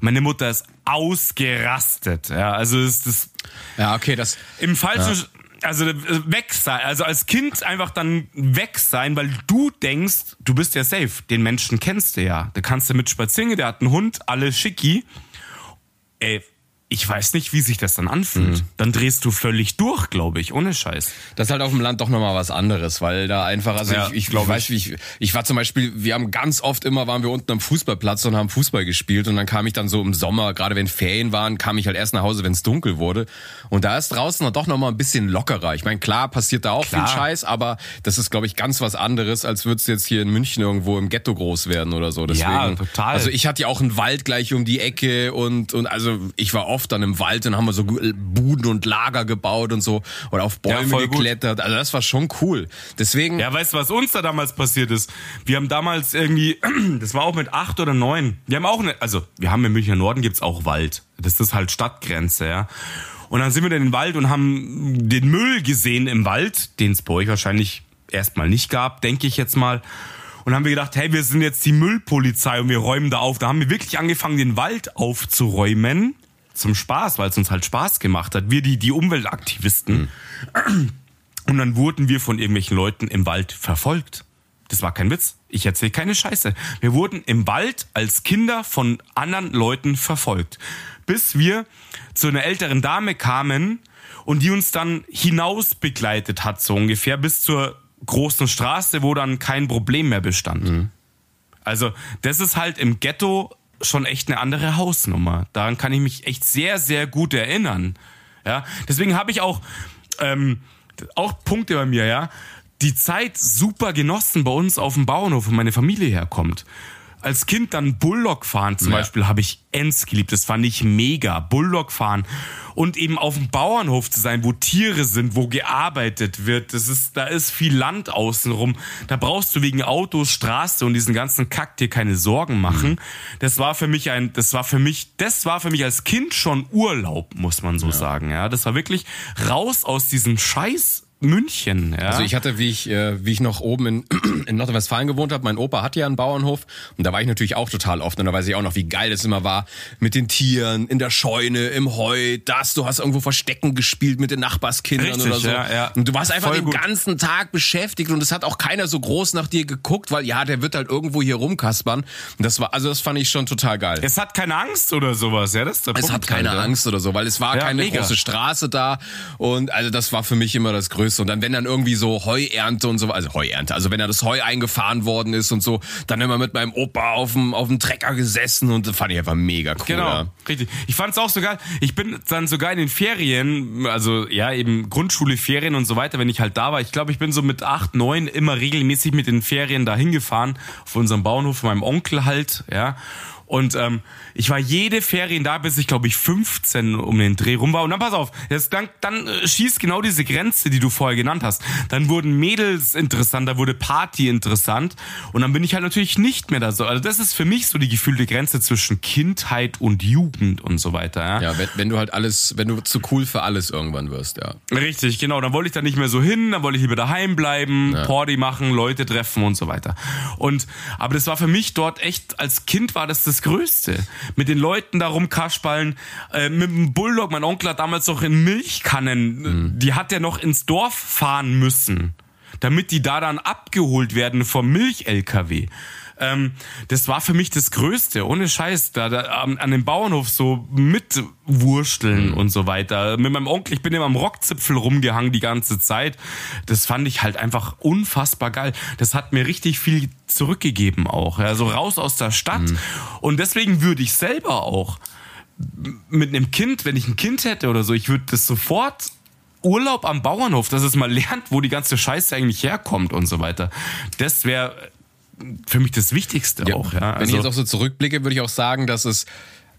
S2: Meine Mutter ist ausgerastet. Ja, also ist das
S1: Ja, okay, das.
S2: im falschen, also äh, weg sein, also als Kind einfach dann weg sein, weil du denkst, du bist ja safe. Den Menschen kennst du ja. Da kannst du mit spazieren, gehen, der hat einen Hund, alles schicki. Ey, ich weiß nicht, wie sich das dann anfühlt. Dann drehst du völlig durch, glaube ich, ohne Scheiß.
S1: Das ist halt auf dem Land doch nochmal was anderes, weil da einfach, also
S2: Ja,
S1: ich, ich
S2: glaub
S1: weiß, wie ich, ich war zum Beispiel, wir haben ganz oft immer, waren wir unten am Fußballplatz und haben Fußball gespielt und dann kam ich dann so im Sommer, gerade wenn Ferien waren, kam ich halt erst nach Hause, wenn es dunkel wurde und da ist draußen dann doch nochmal ein bisschen lockerer. Ich meine, klar passiert da auch
S2: Klar.
S1: viel Scheiß, aber das ist, glaube ich, ganz was anderes, als würdest du jetzt hier in München irgendwo im Ghetto groß werden oder so. Deswegen,
S2: Ja, total.
S1: Also ich hatte ja auch einen Wald gleich um die Ecke und, und also ich war oft dann im Wald und haben wir so Buden und Lager gebaut und so oder auf
S2: Ja,
S1: Bäume
S2: gut.
S1: geklettert. Also das war schon cool. Deswegen,
S2: Ja, weißt du, was uns da damals passiert ist? Wir haben damals irgendwie, das war auch mit acht oder neun. Wir haben auch eine, also wir haben im Münchner Norden gibt's auch Wald. Das ist halt Stadtgrenze, ja. Und dann sind wir in den Wald und haben den Müll gesehen im Wald, den es bei euch wahrscheinlich erstmal nicht gab, denke ich jetzt mal. und haben wir gedacht, hey, wir sind jetzt die Müllpolizei und wir räumen da auf. Da haben wir wirklich angefangen, den Wald aufzuräumen. Zum Spaß, weil es uns halt Spaß gemacht hat. Wir, die, die Umweltaktivisten. Mhm. Und dann wurden wir von irgendwelchen Leuten im Wald verfolgt. Das war kein Witz. Ich erzähle keine Scheiße. Wir wurden im Wald als Kinder von anderen Leuten verfolgt. Bis wir zu einer älteren Dame kamen und die uns dann hinaus begleitet hat, so ungefähr, bis zur großen Straße, wo dann kein Problem mehr bestand. Mhm. Also, das ist halt im Ghetto schon echt eine andere Hausnummer. Daran kann ich mich echt sehr, sehr gut erinnern. Ja, deswegen habe ich auch, ähm, auch Punkte bei mir, ja die Zeit super genossen bei uns auf dem Bauernhof, wo meine Familie herkommt. Als Kind dann Bulldog fahren zum ja. Beispiel habe ich ends geliebt. Das fand ich mega. Bulldog fahren und eben auf dem Bauernhof zu sein, wo Tiere sind, wo gearbeitet wird. Das ist, da ist viel Land außenrum. Da brauchst du wegen Autos, Straße und diesen ganzen Kack dir keine Sorgen machen. Mhm. Das war für mich ein, das war für mich, das war für mich als Kind schon Urlaub, muss man so ja. sagen. Ja, das war wirklich raus aus diesem Scheiß München. Ja?
S1: Also ich hatte, wie ich, äh, wie ich noch oben in, in Nordrhein-Westfalen gewohnt habe, mein Opa hatte ja einen Bauernhof und da war ich natürlich auch total oft und da weiß ich auch noch, wie geil es immer war mit den Tieren, in der Scheune, im Heu, das, du hast irgendwo Verstecken gespielt mit den Nachbarskindern Richtig, oder so. Ja, ja. Und du warst einfach Voll den gut. ganzen Tag beschäftigt und es hat auch keiner so groß nach dir geguckt, weil ja, der wird halt irgendwo hier rumkaspern. Und das war, also das fand ich schon total geil.
S2: Es hat keine Angst oder sowas, ja, das ist
S1: der Es Punkt hat keine Angst oder so, weil es war ja, keine mega. große Straße da und also das war für mich immer das Größte Größe. Und dann, wenn dann irgendwie so Heuernte und so, also Heuernte, also wenn da das Heu eingefahren worden ist und so, dann immer mit meinem Opa auf dem, auf dem Trecker gesessen und das fand ich einfach mega cool.
S2: Genau, ja. richtig. Ich fand es auch so geil. Ich bin dann sogar in den Ferien, also ja, eben Grundschule, Ferien und so weiter, wenn ich halt da war. Ich glaube, ich bin so mit acht, neun immer regelmäßig mit den Ferien dahin gefahren, auf unserem Bauernhof, von meinem Onkel halt, ja. Und ähm, ich war jede Ferien da, bis ich glaube ich 15 um den Dreh rum war. Und dann pass auf, jetzt, dann, dann äh, schießt genau diese Grenze, die du vorher genannt hast. Dann wurden Mädels interessant, da wurde Party interessant. Und dann bin ich halt natürlich nicht mehr da so. Also das ist für mich so die gefühlte Grenze zwischen Kindheit und Jugend und so weiter. Ja,
S1: ja wenn, wenn du halt alles, wenn du zu cool für alles irgendwann wirst, ja.
S2: Richtig, genau. Dann wollte ich da nicht mehr so hin, dann wollte ich lieber daheim bleiben, ja. Party machen, Leute treffen und so weiter. Und aber das war für mich dort echt, als Kind war das das das Größte. Mit den Leuten da rumkaspallen, äh, mit dem Bulldog, mein Onkel hat damals noch in Milchkannen, mhm. die hat er noch ins Dorf fahren müssen, damit die da dann abgeholt werden vom Milch-LKW. Ähm, das war für mich das Größte, ohne Scheiß, da, da an, an dem Bauernhof so mitwursteln mhm. und so weiter. Mit meinem Onkel, ich bin immer am Rockzipfel rumgehangen die ganze Zeit. Das fand ich halt einfach unfassbar geil. Das hat mir richtig viel zurückgegeben auch. Ja, so raus aus der Stadt. Mhm. Und deswegen würde ich selber auch mit einem Kind, wenn ich ein Kind hätte oder so, ich würde das sofort Urlaub am Bauernhof, dass es mal lernt, wo die ganze Scheiße eigentlich herkommt und so weiter. Das wäre für mich das Wichtigste ja. auch. Ja.
S1: Also Wenn ich jetzt auch so zurückblicke, würde ich auch sagen, dass es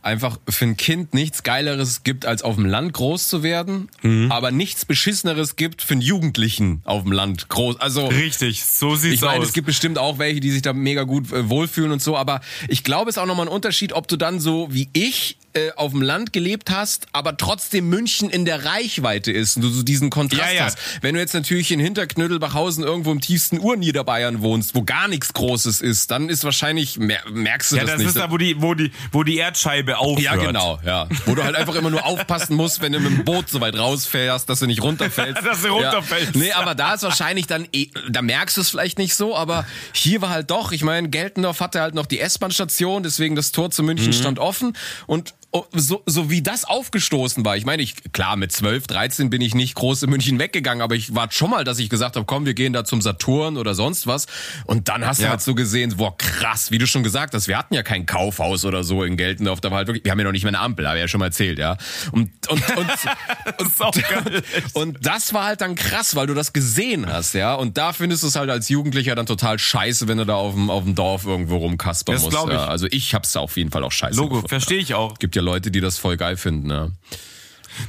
S1: einfach für ein Kind nichts Geileres gibt, als auf dem Land groß zu werden, mhm. aber nichts Beschisseneres gibt für einen Jugendlichen auf dem Land groß. Also
S2: richtig, so sieht's
S1: ich meine, aus. Es gibt bestimmt auch welche, die sich da mega gut äh, wohlfühlen und so, aber ich glaube, es ist auch nochmal ein Unterschied, ob du dann so wie ich äh, auf dem Land gelebt hast, aber trotzdem München in der Reichweite ist und du so diesen Kontrast ja, ja. hast. Wenn du jetzt natürlich in Hinterknödelbachhausen irgendwo im tiefsten Urniederbayern wohnst, wo gar nichts Großes ist, dann ist wahrscheinlich, merkst du ja, das, das nicht. Ja, das
S2: ist da, wo die, wo die, wo die Erdscheibe aufhört.
S1: Ja, genau, ja. Wo du halt einfach immer nur aufpassen musst, wenn du mit dem Boot so weit rausfährst, dass du nicht runterfällst.
S2: dass du runterfällst.
S1: Ja. Nee, aber da ist wahrscheinlich dann, eh, da merkst du es vielleicht nicht so, aber hier war halt doch, ich meine, Geltendorf hatte halt noch die S-Bahn-Station, deswegen das Tor zu München mhm. stand offen und so, so wie das aufgestoßen war. Ich meine, ich klar mit 12, 13 bin ich nicht groß in München weggegangen, aber ich war schon mal, dass ich gesagt habe, komm, wir gehen da zum Saturn oder sonst was. Und dann hast ja. du halt so gesehen, boah, krass, wie du schon gesagt hast, wir hatten ja kein Kaufhaus oder so in Geltendorf, da war halt wirklich, wir haben ja noch nicht mehr eine Ampel, habe ich ja schon mal erzählt, ja. Und und und und, und, und das war halt dann krass, weil du das gesehen hast, ja. Und da findest du es halt als Jugendlicher dann total scheiße, wenn du da auf dem auf dem Dorf irgendwo rumkaspern musst. Ja. Also ich hab's auf jeden Fall auch scheiße.
S2: Logo, verstehe ich auch.
S1: Gibt ja Leute, die das voll geil finden, ja.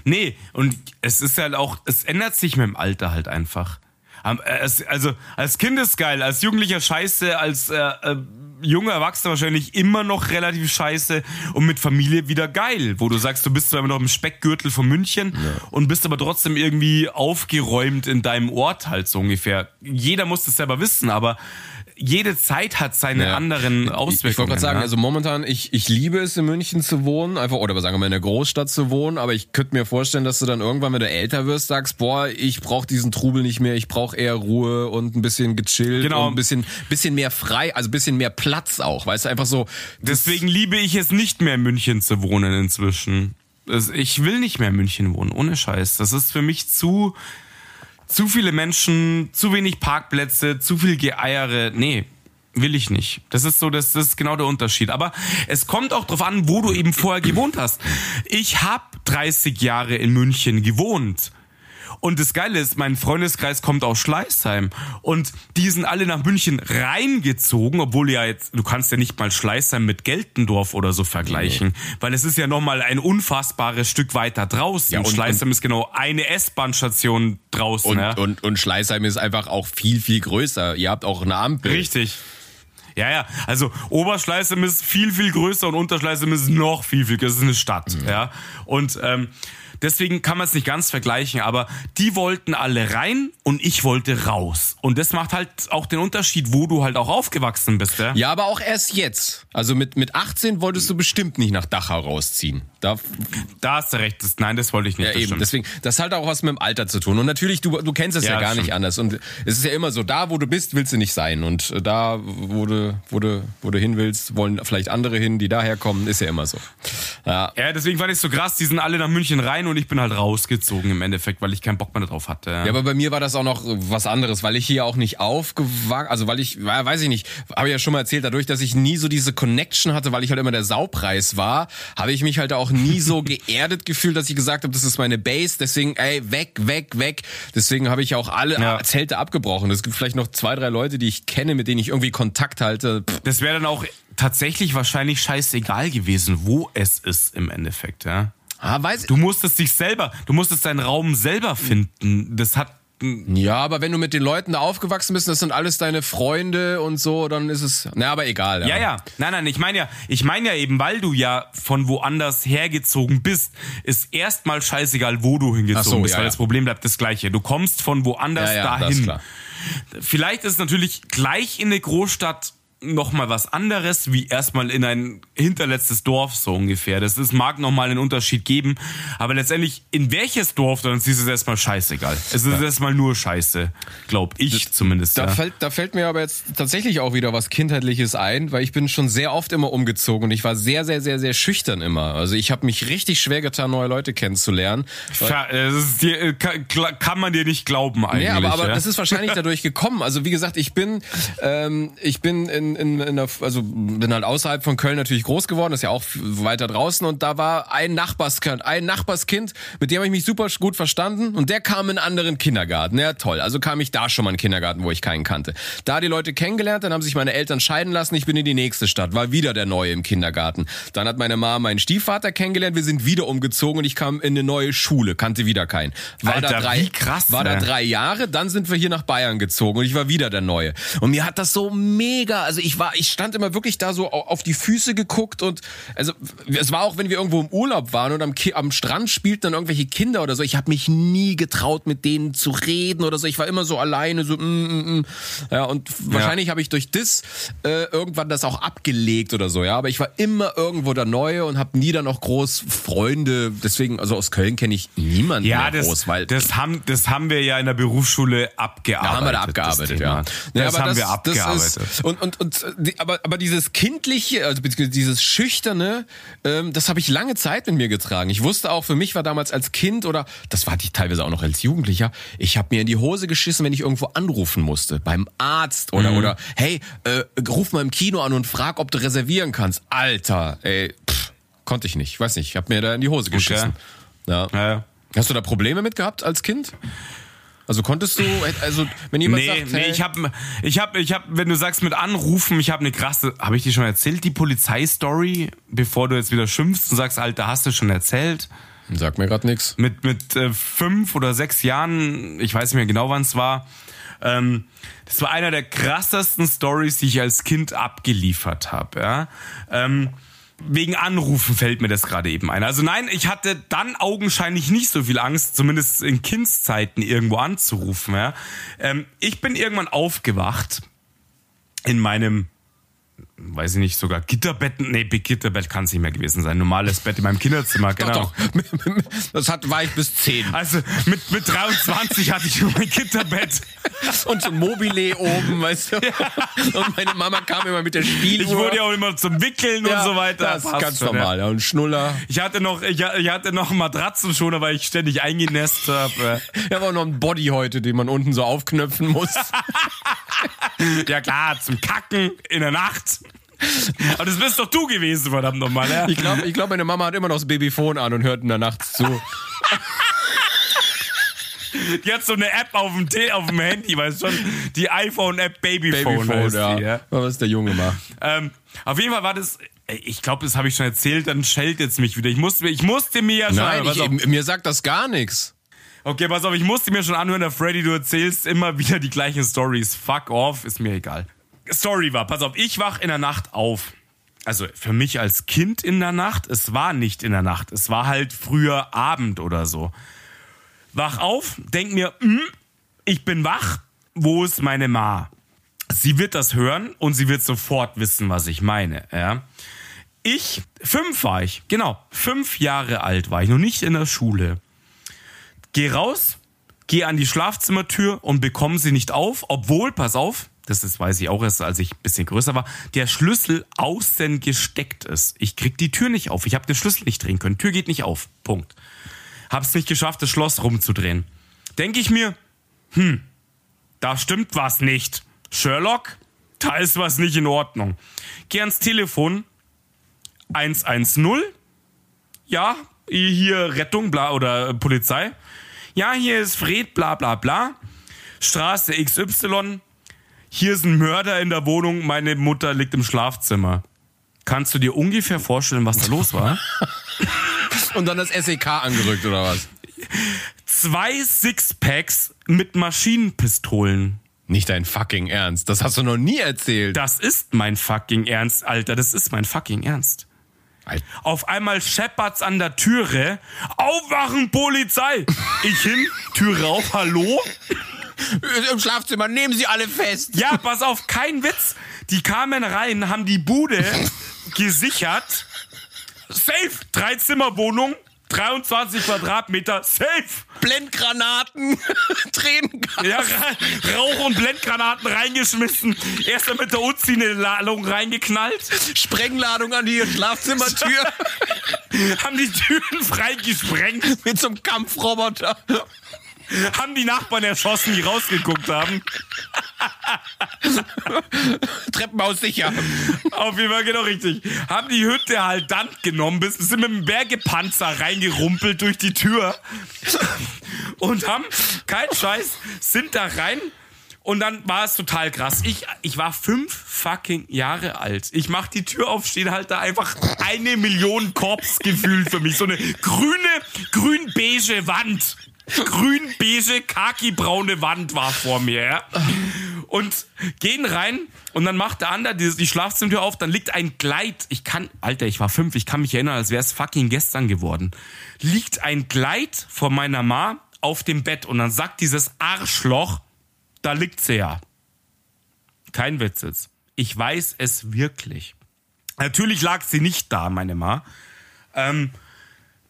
S2: Nee, und es ist halt auch, es ändert sich mit dem Alter halt einfach. Äh, also als Kind ist geil, als Jugendlicher scheiße, als äh, äh, junger Erwachsener wahrscheinlich immer noch relativ scheiße und mit Familie wieder geil, wo du sagst, du bist zwar immer noch im Speckgürtel von München ja. und bist aber trotzdem irgendwie aufgeräumt in deinem Ort halt so ungefähr. Jeder muss das selber wissen, aber jede Zeit hat seine ja. anderen Auswirkungen. Ich,
S1: wollte gerade sagen, ja? also momentan, ich, ich liebe es in München zu wohnen, einfach, oder sagen wir mal in der Großstadt zu wohnen, aber ich könnte mir vorstellen, dass du dann irgendwann, wenn du älter wirst, sagst, boah, ich brauche diesen Trubel nicht mehr, ich brauche eher Ruhe und ein bisschen gechillt genau. und ein bisschen, bisschen mehr frei, also ein bisschen mehr Platz auch, weißt du, einfach so.
S2: Deswegen liebe ich es nicht mehr in München zu wohnen inzwischen. Ich will nicht mehr in München wohnen, ohne Scheiß. Das ist für mich zu, zu viele Menschen, zu wenig Parkplätze, zu viel Geeiere. Nee, will ich nicht. Das ist so, das, das ist genau der Unterschied. Aber es kommt auch drauf an, wo du eben vorher gewohnt hast. Ich habe 30 Jahre in München gewohnt. Und das Geile ist, mein Freundeskreis kommt aus Schleißheim und die sind alle nach München reingezogen, obwohl ja jetzt, du kannst ja nicht mal Schleißheim mit Geltendorf oder so vergleichen, nee. weil es ist ja nochmal ein unfassbares Stück weiter draußen. Ja, und Schleißheim und, ist genau eine S-Bahn-Station draußen.
S1: Und,
S2: ja.
S1: und, und Schleißheim ist einfach auch viel, viel größer. Ihr habt auch eine Ampel.
S2: Richtig. Ja, ja. Also Oberschleißheim ist viel, viel größer und Unterschleißheim ist noch viel, viel größer. Das ist eine Stadt. Mhm. Ja. Und ähm, Deswegen kann man es nicht ganz vergleichen, aber die wollten alle rein und ich wollte raus. Und das macht halt auch den Unterschied, wo du halt auch aufgewachsen bist. Ja,
S1: ja aber auch erst jetzt. Also mit, mit 18 wolltest du bestimmt nicht nach Dachau rausziehen.
S2: Da, da hast du recht. Das, nein, das wollte ich nicht.
S1: Ja, eben. Stimmt. Deswegen, das hat auch was mit dem Alter zu tun. Und natürlich, du, du kennst es ja, ja gar stimmt. nicht anders. Und es ist ja immer so, da wo du bist, willst du nicht sein. Und da, wo du, wo du, wo du hin willst, wollen vielleicht andere hin, die daherkommen. Ist ja immer so.
S2: Ja, ja deswegen fand ich so krass. Die sind alle nach München rein und ich bin halt rausgezogen im Endeffekt, weil ich keinen Bock mehr drauf hatte.
S1: Ja, aber bei mir war das auch noch was anderes, weil ich hier auch nicht aufgewachsen, also weil ich, weiß ich nicht, habe ich ja schon mal erzählt, dadurch, dass ich nie so diese Connection hatte, weil ich halt immer der Saupreis war, habe ich mich halt auch nie so geerdet gefühlt, dass ich gesagt habe, das ist meine Base, deswegen, ey, weg, weg, weg. Deswegen habe ich auch alle ja. Zelte abgebrochen. Es gibt vielleicht noch zwei, drei Leute, die ich kenne, mit denen ich irgendwie Kontakt halte.
S2: Pff. Das wäre dann auch tatsächlich wahrscheinlich scheißegal gewesen, wo es ist im Endeffekt, ja. Ah, weiß du musstest dich selber, du musstest deinen Raum selber finden. Das hat
S1: ja, aber wenn du mit den Leuten da aufgewachsen bist, das sind alles deine Freunde und so, dann ist es, na, aber egal.
S2: Ja, ja, ja. nein, nein, ich meine ja, ich meine ja eben, weil du ja von woanders hergezogen bist, ist erstmal scheißegal, wo du hingezogen so, bist, ja, weil ja. das Problem bleibt das gleiche. Du kommst von woanders ja, dahin. Vielleicht ist es natürlich gleich in eine Großstadt noch mal was anderes, wie erstmal in ein hinterletztes Dorf so ungefähr. Das ist, mag noch mal einen Unterschied geben, aber letztendlich in welches Dorf, dann ist es erstmal scheißegal. Es ist ja. erstmal nur Scheiße, glaub ich das, zumindest.
S1: Da, ja. fällt, da fällt mir aber jetzt tatsächlich auch wieder was Kindheitliches ein, weil ich bin schon sehr oft immer umgezogen und ich war sehr, sehr, sehr, sehr schüchtern immer. Also ich habe mich richtig schwer getan, neue Leute kennenzulernen.
S2: Dir, äh, kann, kann, man dir nicht glauben eigentlich.
S1: Ja, aber, aber ja? das ist wahrscheinlich dadurch gekommen. Also wie gesagt, ich bin, ähm, ich bin in in, in der, also bin halt außerhalb von Köln natürlich groß geworden, ist ja auch weiter draußen und da war ein Nachbarskind, ein Nachbarskind, mit dem habe ich mich super gut verstanden und der kam in einen anderen Kindergarten. Ja, toll. Also kam ich da schon mal in einen Kindergarten, wo ich keinen kannte. Da die Leute kennengelernt, dann haben sich meine Eltern scheiden lassen, ich bin in die nächste Stadt, war wieder der Neue im Kindergarten. Dann hat meine Mama meinen Stiefvater kennengelernt, wir sind wieder umgezogen und ich kam in eine neue Schule, kannte wieder keinen. War
S2: Alter,
S1: da drei,
S2: krass,
S1: war da drei Jahre, dann sind wir hier nach Bayern gezogen und ich war wieder der Neue. Und mir hat das so mega, also ich war, ich stand immer wirklich da so auf die Füße geguckt und also es war auch, wenn wir irgendwo im Urlaub waren und am, am Strand spielten dann irgendwelche Kinder oder so. Ich habe mich nie getraut, mit denen zu reden oder so. Ich war immer so alleine, so mm, mm, mm. ja und wahrscheinlich ja. habe ich durch das äh, irgendwann das auch abgelegt oder so. Ja, aber ich war immer irgendwo der Neue und habe nie dann auch groß Freunde. Deswegen, also aus Köln kenne ich niemanden
S2: ja, das, groß, weil
S1: das haben das haben wir ja in der Berufsschule abgearbeitet.
S2: Da haben wir da abgearbeitet, ja.
S1: Das, das haben das, wir abgearbeitet. Ist, und und und die, aber aber dieses kindliche, also dieses schüchterne, ähm, das habe ich lange Zeit mit mir getragen. Ich wusste auch, für mich war damals als Kind oder das war ich teilweise auch noch als Jugendlicher, ich habe mir in die Hose geschissen, wenn ich irgendwo anrufen musste, beim Arzt oder mhm. oder hey, äh, ruf mal im Kino an und frag, ob du reservieren kannst. Alter, ey, pff, konnte ich nicht, weiß nicht, ich habe mir da in die Hose geschissen. Okay. Ja. ja. Hast du da Probleme mit gehabt als Kind? Also konntest du, also wenn jemand
S2: nee,
S1: sagt,
S2: nee, hey, ich habe, ich habe, ich habe, wenn du sagst mit Anrufen, ich habe eine krasse, habe ich dir schon erzählt die Polizeistory, bevor du jetzt wieder schimpfst und sagst, Alter, hast du schon erzählt?
S1: Sag mir gerade nichts.
S2: Mit mit äh, fünf oder sechs Jahren, ich weiß nicht mehr genau, wann es war. Ähm, das war einer der krassesten Stories, die ich als Kind abgeliefert habe. Ja. Ähm, wegen Anrufen fällt mir das gerade eben ein. Also nein, ich hatte dann augenscheinlich nicht so viel Angst, zumindest in Kindszeiten irgendwo anzurufen. Ja. Ähm, ich bin irgendwann aufgewacht in meinem weiß ich nicht, sogar Gitterbetten. Nee, Gitterbett kann es nicht mehr gewesen sein. Normales Bett in meinem Kinderzimmer, genau.
S1: Doch, doch. Das hat, war ich bis 10.
S2: Also mit, mit 23 hatte ich nur mein Gitterbett.
S1: Und so ein Mobile oben, weißt du. Ja. Und meine Mama kam immer mit der Spieluhr.
S2: Ich wurde ja auch immer zum Wickeln ja, und so weiter.
S1: Das ist ganz schon, normal, ja. Und Schnuller.
S2: Ich hatte noch, ich, ich hatte noch Matratzen schon, weil ich ständig eingenässt habe.
S1: Ich habe auch noch einen Body heute, den man unten so aufknöpfen muss.
S2: ja klar, zum Kacken in der Nacht. Aber das bist doch du gewesen, verdammt nochmal. Ja?
S1: Ich glaube, ich glaub, meine Mama hat immer noch das Babyphone an und hört in der Nacht zu.
S2: Die hat so eine App auf dem, T auf dem Handy, weißt du schon? Die iPhone-App Babyphone. Babyphone
S1: ja. Die, ja. Was der Junge macht.
S2: Ähm, auf jeden Fall war das, ich glaube, das habe ich schon erzählt, dann schellt jetzt mich wieder. Ich musste, ich musste mir ja schon.
S1: Nein, ich, mir sagt das gar nichts.
S2: Okay, pass auf, ich musste mir schon anhören, der Freddy, du erzählst immer wieder die gleichen Stories. Fuck off, ist mir egal. Story war, pass auf, ich wach in der Nacht auf. Also für mich als Kind in der Nacht, es war nicht in der Nacht, es war halt früher Abend oder so. Wach auf, denk mir, hm, ich bin wach, wo ist meine Ma? Sie wird das hören und sie wird sofort wissen, was ich meine. Ja? Ich, fünf war ich, genau, fünf Jahre alt war ich, noch nicht in der Schule. Geh raus, geh an die Schlafzimmertür und bekomme sie nicht auf, obwohl, pass auf, das ist, weiß ich auch erst, als ich ein bisschen größer war, der Schlüssel außen gesteckt ist. Ich krieg die Tür nicht auf. Ich habe den Schlüssel nicht drehen können. Tür geht nicht auf. Punkt. Hab's nicht geschafft, das Schloss rumzudrehen. Denke ich mir, hm, da stimmt was nicht. Sherlock, da ist was nicht in Ordnung. Geh ans Telefon 110. Ja, hier Rettung, bla oder Polizei. Ja, hier ist Fred, bla bla bla. Straße XY, hier ist ein Mörder in der Wohnung, meine Mutter liegt im Schlafzimmer. Kannst du dir ungefähr vorstellen, was da los war?
S1: Und dann das SEK angerückt oder was?
S2: Zwei Sixpacks mit Maschinenpistolen.
S1: Nicht dein fucking Ernst. Das hast du noch nie erzählt.
S2: Das ist mein fucking Ernst, Alter. Das ist mein fucking Ernst. Alter. Auf einmal scheppert's an der Türe. Aufwachen, Polizei! Ich hin, Türe auf, hallo?
S1: Im Schlafzimmer, nehmen Sie alle fest.
S2: Ja, pass auf, kein Witz. Die kamen rein, haben die Bude gesichert. Safe, Dreizimmerwohnung, 23 Quadratmeter, safe.
S1: Blendgranaten, Tränengas.
S2: Ja, Rauch- und Blendgranaten reingeschmissen. Erst mit der Uzi eine Ladung reingeknallt.
S1: Sprengladung an die Schlafzimmertür.
S2: Haben die Türen freigesprengt.
S1: Mit so einem Kampfroboter
S2: haben die Nachbarn erschossen, die rausgeguckt haben.
S1: Treppenhaus sicher.
S2: Auf jeden Fall genau richtig. Haben die Hütte halt dann genommen, bis sind mit dem Bergepanzer reingerumpelt durch die Tür und haben, kein Scheiß, sind da rein und dann war es total krass. Ich, ich war fünf fucking Jahre alt. Ich mach die Tür auf, steht halt da einfach eine Million Korps gefühlt für mich. So eine grüne, grün-beige Wand grün-beige, kaki-braune Wand war vor mir, ja. Und gehen rein und dann macht der andere die, die Schlafzimmertür auf, dann liegt ein Gleit. Ich kann, Alter, ich war fünf, ich kann mich erinnern, als wäre es fucking gestern geworden. Liegt ein Gleit vor meiner Ma auf dem Bett und dann sagt dieses Arschloch, da liegt sie ja. Kein Witz jetzt. Ich weiß es wirklich. Natürlich lag sie nicht da, meine Ma. Ähm,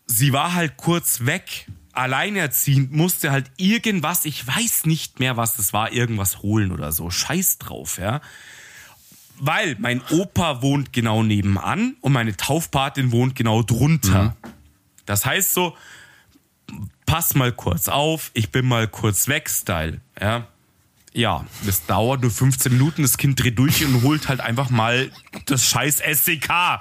S2: sie war halt kurz weg alleinerziehend musste halt irgendwas, ich weiß nicht mehr, was es war, irgendwas holen oder so. Scheiß drauf, ja. Weil mein Opa wohnt genau nebenan und meine Taufpatin wohnt genau drunter. Mhm. Das heißt so, pass mal kurz auf, ich bin mal kurz weg, Style, ja. Ja, das dauert nur 15 Minuten, das Kind dreht durch und holt halt einfach mal das scheiß SDK.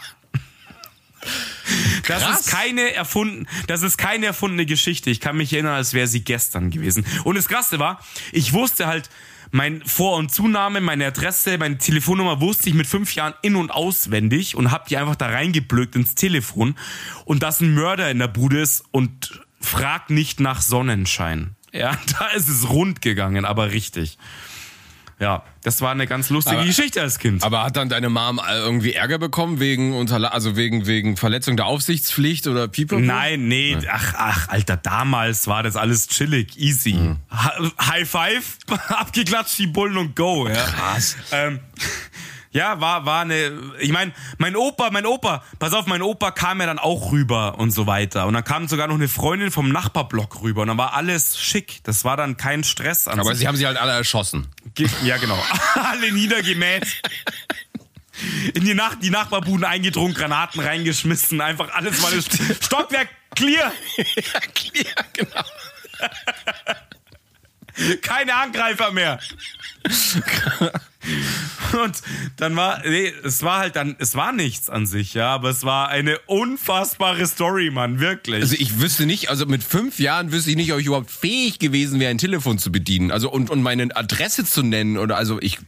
S2: Das Krass. ist keine erfunden, das ist keine erfundene Geschichte. Ich kann mich erinnern, als wäre sie gestern gewesen. Und das Krasse war, ich wusste halt mein Vor- und Zunahme, meine Adresse, meine Telefonnummer wusste ich mit fünf Jahren in- und auswendig und hab die einfach da reingeblökt ins Telefon. Und dass ein Mörder in der Bude ist und fragt nicht nach Sonnenschein. Ja, da ist es rund gegangen, aber richtig. Ja, das war eine ganz lustige
S1: Aber-
S2: Geschichte als Kind.
S1: Aber hat dann deine Mom äh, irgendwie Ärger bekommen wegen Unterla also wegen wegen Verletzung der Aufsichtspflicht oder Pipapo?
S2: Nein, nee, ach, ach, Alter, damals war das alles chillig, easy.
S1: Mhm.
S2: High five, abgeklatscht, die Bullen und go, ja.
S1: Krass.
S2: Ähm, ja, war, war eine, ich meine, mein Opa, mein Opa, pass auf, mein Opa kam ja dann auch rüber und so weiter. Und dann kam sogar noch eine Freundin vom Nachbarblock rüber und dann war alles schick. Das war dann kein Stress an
S1: Aber
S2: sich.
S1: sie haben sie halt alle erschossen.
S2: Ge- Ja, genau. Alle niedergemäht. In die Nacht, die Nachbarbuden eingedrungen, Granaten reingeschmissen, einfach alles mal Stockwerk clear.
S1: ja, genau.
S2: Keine Angreifer mehr. Und dann war, nee, es war halt dann, es war nichts an sich, ja, aber es war eine unfassbare Story, Mann, wirklich.
S1: Also ich wüsste nicht, also mit fünf Jahren wüsste ich nicht, ob ich überhaupt fähig gewesen wäre, ein Telefon zu bedienen. Also und, und meine Adresse zu nennen oder also ich.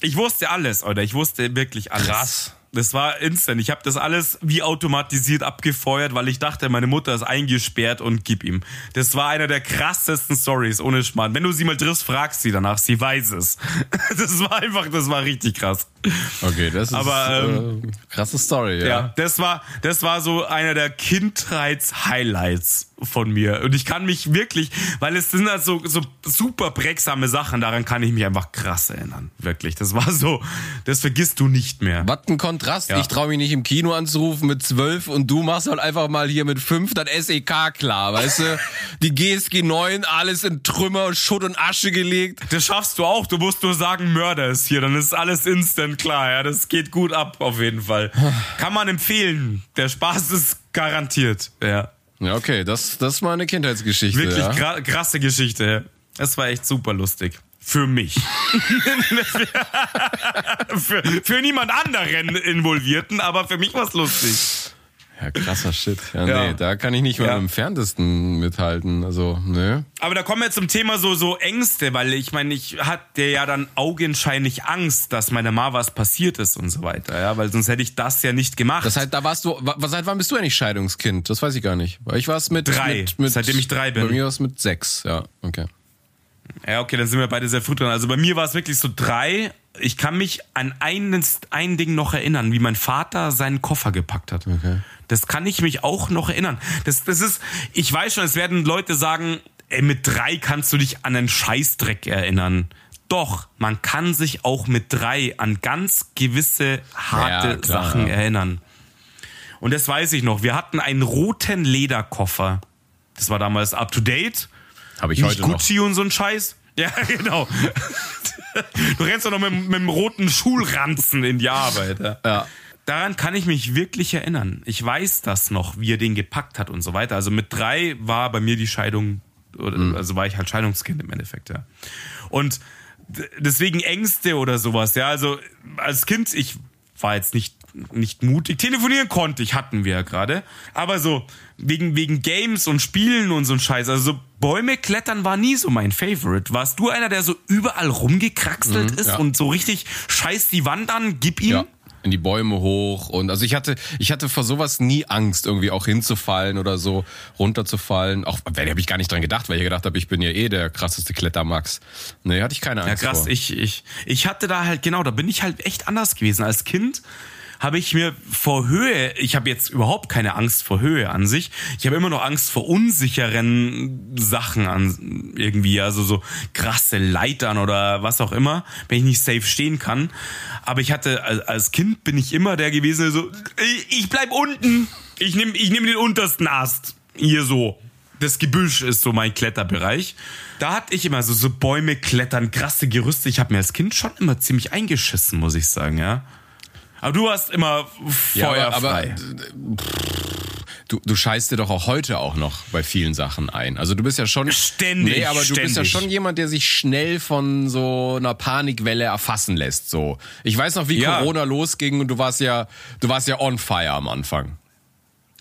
S2: Ich wusste alles, oder ich wusste wirklich alles.
S1: Krass.
S2: Das war instant. Ich habe das alles wie automatisiert abgefeuert, weil ich dachte, meine Mutter ist eingesperrt und gib ihm. Das war einer der krassesten Stories, ohne Schmarrn. Wenn du sie mal triffst, fragst sie danach. Sie weiß es. Das war einfach, das war richtig krass.
S1: Okay, das ist
S2: Aber,
S1: äh, krasse Story, ja.
S2: Ja, das war, das war so einer der Kindheits-Highlights von mir. Und ich kann mich wirklich, weil es sind halt so, so super prägsame Sachen, daran kann ich mich einfach krass erinnern. Wirklich. Das war so, das vergisst du nicht mehr.
S1: Was ein Kontrast.
S2: Ja.
S1: Ich traue mich nicht im Kino anzurufen mit zwölf und du machst halt einfach mal hier mit fünf das SEK klar, weißt du? Die GSG 9, alles in Trümmer, Schutt und Asche gelegt.
S2: Das schaffst du auch. Du musst nur sagen, Mörder ist hier. Dann ist alles instant klar. Ja, das geht gut ab, auf jeden Fall. Kann man empfehlen. Der Spaß ist garantiert. Ja.
S1: Ja, okay, das, das ist mal eine Kindheitsgeschichte.
S2: Wirklich
S1: ja.
S2: krasse Geschichte. Das war echt super lustig. Für mich. für, für niemand anderen Involvierten, aber für mich war es lustig.
S1: Ja, krasser Shit. Ja,
S2: Ja.
S1: nee, da kann ich nicht mal
S2: Ja.
S1: im Entferntesten mithalten. Also, ne?
S2: Aber da kommen wir zum Thema so, so Ängste, weil ich meine, ich hatte ja dann augenscheinlich Angst, dass meiner Ma was passiert ist und so weiter, ja, weil sonst hätte ich das ja nicht gemacht.
S1: Das heißt, da warst du, seit wann bist du eigentlich Scheidungskind? Das weiß ich gar nicht. Weil ich war es mit,
S2: Drei.
S1: mit, mit,
S2: Seitdem ich drei bin.
S1: Bei mir war es mit sechs, ja, okay.
S2: Ja, okay, dann sind wir beide sehr früh dran. Also bei mir war es wirklich so drei. Ich kann mich an eines, ein Ding noch erinnern, wie mein Vater seinen Koffer gepackt hat.
S1: Okay.
S2: Das kann ich mich auch noch erinnern. Das, das ist, ich weiß schon, es werden Leute sagen, ey, mit drei kannst du dich an einen Scheißdreck erinnern. Doch, man kann sich auch mit drei an ganz gewisse harte
S1: Ja, klar,
S2: Sachen
S1: ja.
S2: erinnern. Und das weiß ich noch. Wir hatten einen roten Lederkoffer. Das war damals up to date.
S1: Habe ich
S2: Nicht
S1: heute noch.
S2: Gucci und so ein Scheiß. Ja, genau. du rennst doch noch mit, mit dem roten Schulranzen in die Arbeit. Ja.
S1: Ja.
S2: Daran kann ich mich wirklich erinnern. Ich weiß das noch, wie er den gepackt hat und so weiter. Also mit drei war bei mir die Scheidung,
S1: Mhm.
S2: also war ich halt Scheidungskind im Endeffekt, ja. Und deswegen Ängste oder sowas, ja. Also als Kind, ich war jetzt nicht nicht mutig. Telefonieren konnte ich, hatten wir ja gerade. Aber so, wegen, wegen Games und Spielen und so ein Scheiß. Also so Bäume klettern war nie so mein Favorite. Warst du einer, der so überall rumgekraxelt ist
S1: ja.
S2: und so richtig scheiß die Wand an, gib ihm?
S1: Ja. In die Bäume hoch und also ich hatte ich hatte vor sowas nie Angst irgendwie auch hinzufallen oder so runterzufallen auch weil habe ich gar nicht dran gedacht weil ich gedacht habe ich bin ja eh der krasseste Klettermax nee hatte ich keine
S2: Ja,
S1: Angst
S2: krass.
S1: vor.
S2: Ich, ich, ich hatte da halt, genau, da bin ich halt echt anders gewesen. Als Kind habe ich mir vor Höhe, ich habe jetzt überhaupt keine Angst vor Höhe an sich. Ich habe immer noch Angst vor unsicheren Sachen an irgendwie, also so krasse Leitern oder was auch immer, wenn ich nicht safe stehen kann. Aber ich hatte, als- Kind bin ich immer der gewesen, so, ich- ich bleib unten. Ich nehme ich nehm den untersten Ast. Hier so das Gebüsch ist so mein Kletterbereich. Da hatte ich immer so, so Bäume klettern, krasse Gerüste. Ich habe mir als Kind schon immer ziemlich eingeschissen, muss ich sagen, ja. Aber du warst immer
S1: Ja, aber, aber
S2: feuerfrei.
S1: du, du scheißt dir doch auch heute auch noch bei vielen Sachen ein. Also du bist ja schon
S2: Ständig,
S1: Nee, aber du bist ja
S2: ständig.
S1: schon jemand, der sich schnell von so einer Panikwelle erfassen lässt. So, ich weiß noch, wie
S2: Ja.
S1: Corona losging und du warst ja, du warst ja on fire am Anfang.